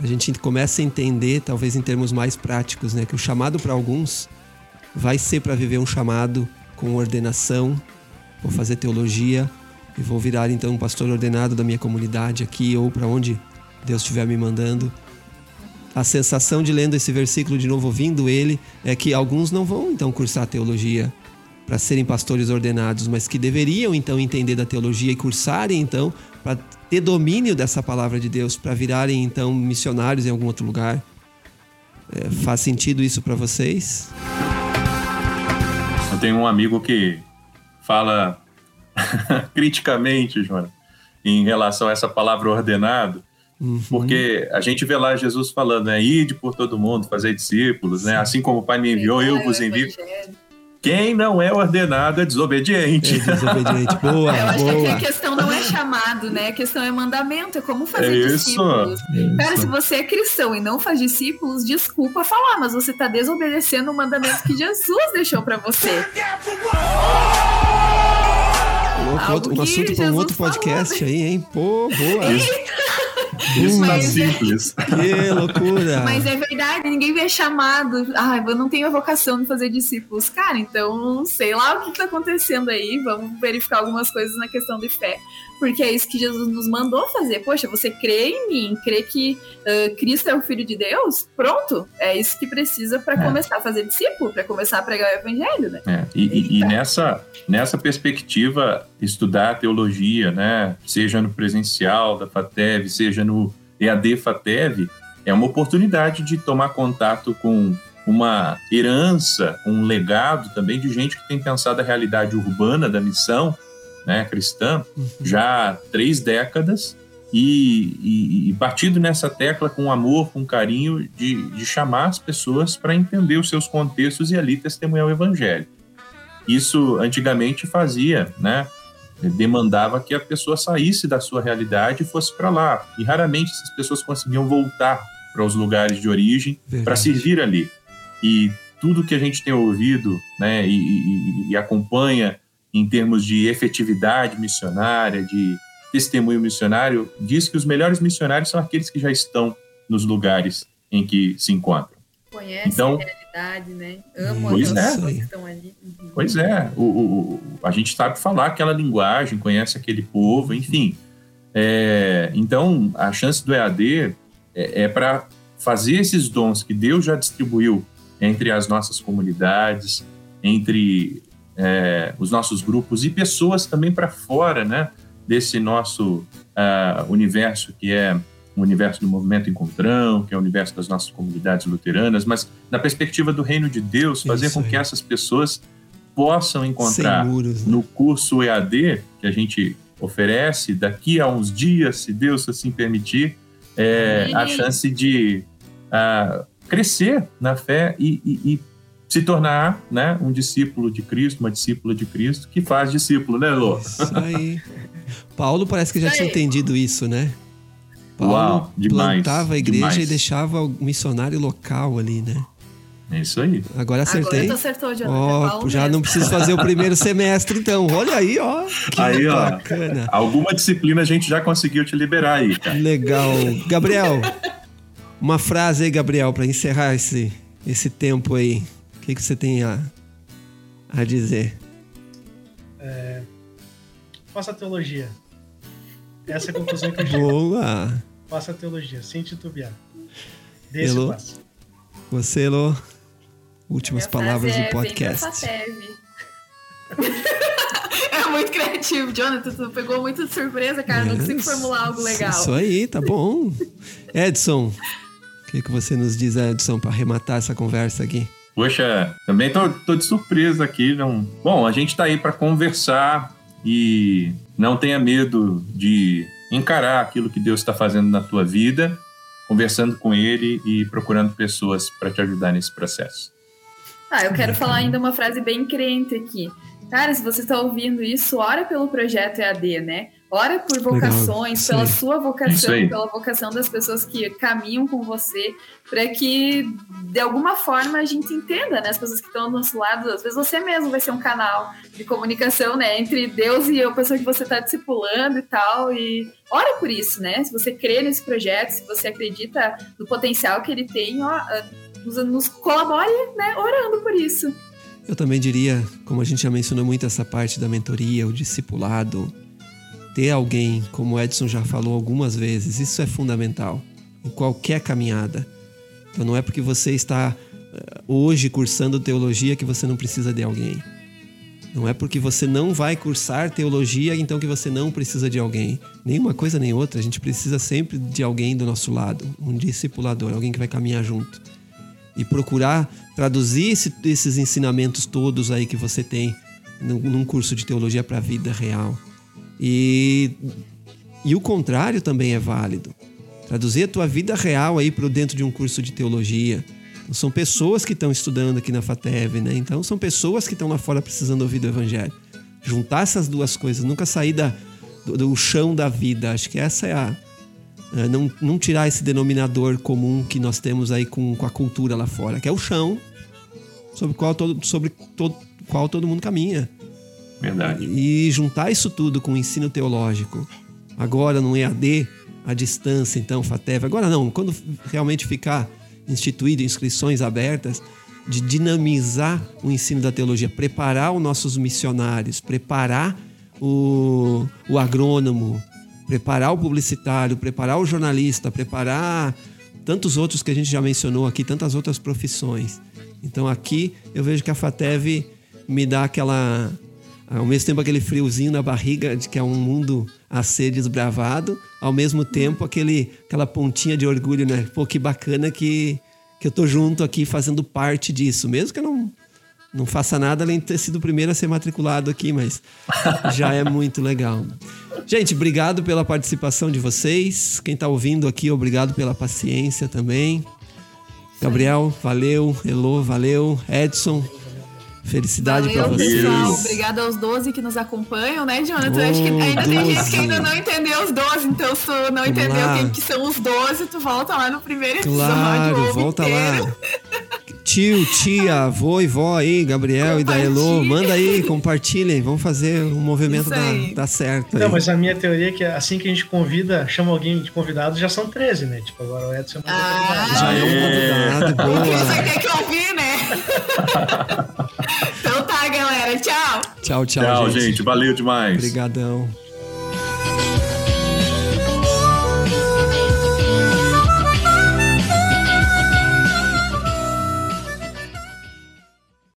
a gente começa a entender, talvez em termos mais práticos, né, que o chamado para alguns vai ser para viver um chamado com ordenação, vou fazer teologia e vou virar então um pastor ordenado da minha comunidade aqui ou para onde Deus estiver me mandando. A sensação de lendo esse versículo de novo, ouvindo ele, é que alguns não vão então cursar teologia para serem pastores ordenados, mas que deveriam então entender da teologia e cursarem então para ter domínio dessa palavra de Deus, para virarem então missionários em algum outro lugar. É, faz sentido isso para vocês? Eu tenho um amigo que fala criticamente, Joana, em relação a essa palavra ordenado, Uhum. Porque a gente vê lá Jesus falando, né? Ide por todo mundo, fazer discípulos, né? Assim como o Pai me enviou, eu vos envio. Quem não é ordenado é desobediente. É desobediente. Boa, Eu acho boa. que aqui a questão não é chamado, né? A questão é mandamento, é como fazer É isso. discípulos. Cara, Isso. se você é cristão e não faz discípulos, desculpa falar, mas você tá desobedecendo o mandamento que Jesus deixou pra você. Um assunto para um outro falou, podcast aí, hein? Pô, boa. Isso tá simples. Que loucura. Mas é verdade, ninguém vê chamado. Ai, eu não tenho a vocação de fazer discípulos. Cara, então sei lá o que tá acontecendo aí. Vamos verificar algumas coisas na questão de fé. Porque é isso que Jesus nos mandou fazer. Poxa, você crê em mim, crê que ah, Cristo é o Filho de Deus? Pronto. É isso que precisa para É. começar a fazer discípulo, para começar a pregar o evangelho, né? É, e, e- e nessa, nessa perspectiva, estudar teologia, né, seja no presencial da FATEV, seja no EAD FATEV, é uma oportunidade de tomar contato com uma herança, um legado também de gente que tem pensado a realidade urbana da missão né, cristã já há três décadas e, e, e batido nessa tecla com amor, com carinho, de, de chamar as pessoas para entender os seus contextos e ali testemunhar o evangelho. Isso antigamente fazia, né? Demandava que a pessoa saísse da sua realidade e fosse para lá. E raramente essas pessoas conseguiam voltar para os lugares de origem para servir ali. E tudo que a gente tem ouvido né, e, e- e acompanha em termos de efetividade missionária, de testemunho missionário, diz que os melhores missionários são aqueles que já estão nos lugares em que se encontram. Conhece Então- a realidade, né? Amo Pois aquelas é. pessoas que estão ali. Uhum. Pois é, o, o- a gente sabe falar aquela linguagem, conhece aquele povo, enfim. É, então, a chance do EAD é, para fazer esses dons que Deus já distribuiu entre as nossas comunidades, entre é, os nossos grupos e pessoas também para fora né, desse nosso ah, universo que é o universo do movimento Encontrão, que é o universo das nossas comunidades luteranas, mas na perspectiva do reino de Deus, fazer Isso com aí. que essas pessoas possam encontrar muros. né? no curso EAD que a gente oferece, daqui a uns dias, se Deus assim permitir, é, a chance de ah, crescer na fé e, e- e se tornar né, um discípulo de Cristo, uma discípula de Cristo, que faz discípulo, né, Lô? Isso aí. Paulo parece que já tinha entendido isso, né? Paulo Uau, demais, plantava a igreja demais. e deixava o missionário local ali, né? É isso aí. Agora acertei. Agora tu acertou, Jonathan. Ó, é Paulo já mesmo. não preciso fazer o primeiro semestre, então. Olha aí, ó. Que Aí, ó. bacana. Alguma disciplina a gente já conseguiu te liberar aí, cara. Legal. Gabriel, uma frase aí, Gabriel, para encerrar esse, esse tempo aí. O que, que você tem a, a dizer? Faça teologia. Essa é a conclusão que eu chego. Boa. Faça teologia, sem titubear. Dê esse Elô? passo. Você, Elô. Últimas palavras do é, podcast. É muito criativo, Jonathan. Tu pegou muito de surpresa, cara. Não consigo formular algo legal. Isso aí, tá bom. Edson, o que, que você nos diz, Edson, para arrematar essa conversa aqui? Poxa, também tô, tô de surpresa aqui. Não... Bom, a gente tá aí para conversar e não tenha medo de encarar aquilo que Deus está fazendo na tua vida, conversando com Ele e procurando pessoas para te ajudar nesse processo. Ah, eu quero falar ainda uma frase bem crente aqui. Cara, se você está ouvindo isso, ora pelo projeto EAD, né? Ora por vocações, Isso pela sua vocação, pela vocação das pessoas que caminham com você, para que de alguma forma a gente entenda, né? As pessoas que estão do nosso lado, às vezes você mesmo vai ser um canal de comunicação, né? Entre Deus e a pessoa que você está discipulando e tal. E ora por isso, né? Se você crê nesse projeto, se você acredita no potencial que ele tem, ó, ah, nos, nos colabore, né? Orando por isso. Eu também diria, como a gente já mencionou muito essa parte da mentoria, o discipulado, ter alguém, como o Edson já falou algumas vezes, isso é fundamental em qualquer caminhada. Então não é porque você está eh, hoje cursando teologia que você não precisa de alguém. Não é porque você não vai cursar teologia então que você não precisa de alguém. Nenhuma coisa nem outra, a gente precisa sempre de alguém do nosso lado, um discipulador, alguém que vai caminhar junto e procurar traduzir esse- esses ensinamentos todos aí que você tem num, num curso de teologia para a vida real. E, e o contrário também é válido. Traduzir a tua vida real aí para dentro de um curso de teologia. São pessoas que estão estudando aqui na FATEV, né? Então são pessoas que estão lá fora precisando ouvir do Evangelho. Juntar essas duas coisas, nunca sair da, do, do chão da vida. Acho que essa é a. É, não, não tirar esse denominador comum que nós temos aí com, com a cultura lá fora, que é o chão sobre qual todo, sobre todo, qual todo mundo caminha. Verdade. E juntar isso tudo com o ensino teológico, agora no EAD, à distância, então, FATEV, agora não, quando realmente ficar instituído inscrições abertas, de dinamizar o ensino da teologia, preparar os nossos missionários, preparar o, o agrônomo, preparar o publicitário, preparar o jornalista, preparar tantos outros que a gente já mencionou aqui, tantas outras profissões. Então aqui eu vejo que a FATEV me dá aquela. Ao mesmo tempo aquele friozinho na barriga de que é um mundo a ser desbravado, ao mesmo tempo aquele, aquela pontinha de orgulho, né? Pô, que bacana que, que eu tô junto aqui fazendo parte disso, mesmo que eu não, não faça nada além de ter sido o primeiro a ser matriculado aqui, mas já é muito legal. Gente, obrigado pela participação de vocês. Quem está ouvindo aqui, obrigado pela paciência também. Gabriel, valeu. Elô, valeu. Edson, felicidade para vocês. pessoal. Obrigada aos 12 que nos acompanham, né, Jonathan? Oh, Acho que ainda 12. tem gente que ainda não entendeu os 12, então se tu não Vamos entendeu lá. quem que são os 12, tu volta lá no primeiro episódio. Claro, volta inteiro. lá. Tio, tia, avô e vó aí, Gabriel e da Elô, manda aí, compartilhem, vamos fazer um movimento dar, dar certo. Aí. Não, mas a minha teoria é que assim que a gente convida, chama alguém de convidado, já são 13, né? Tipo, agora o Edson é ah, Já é um convidado, boa. Você tem que ouvir, né? então tá, galera, tchau. Tchau, tchau, tchau gente. gente. Valeu demais. Obrigadão.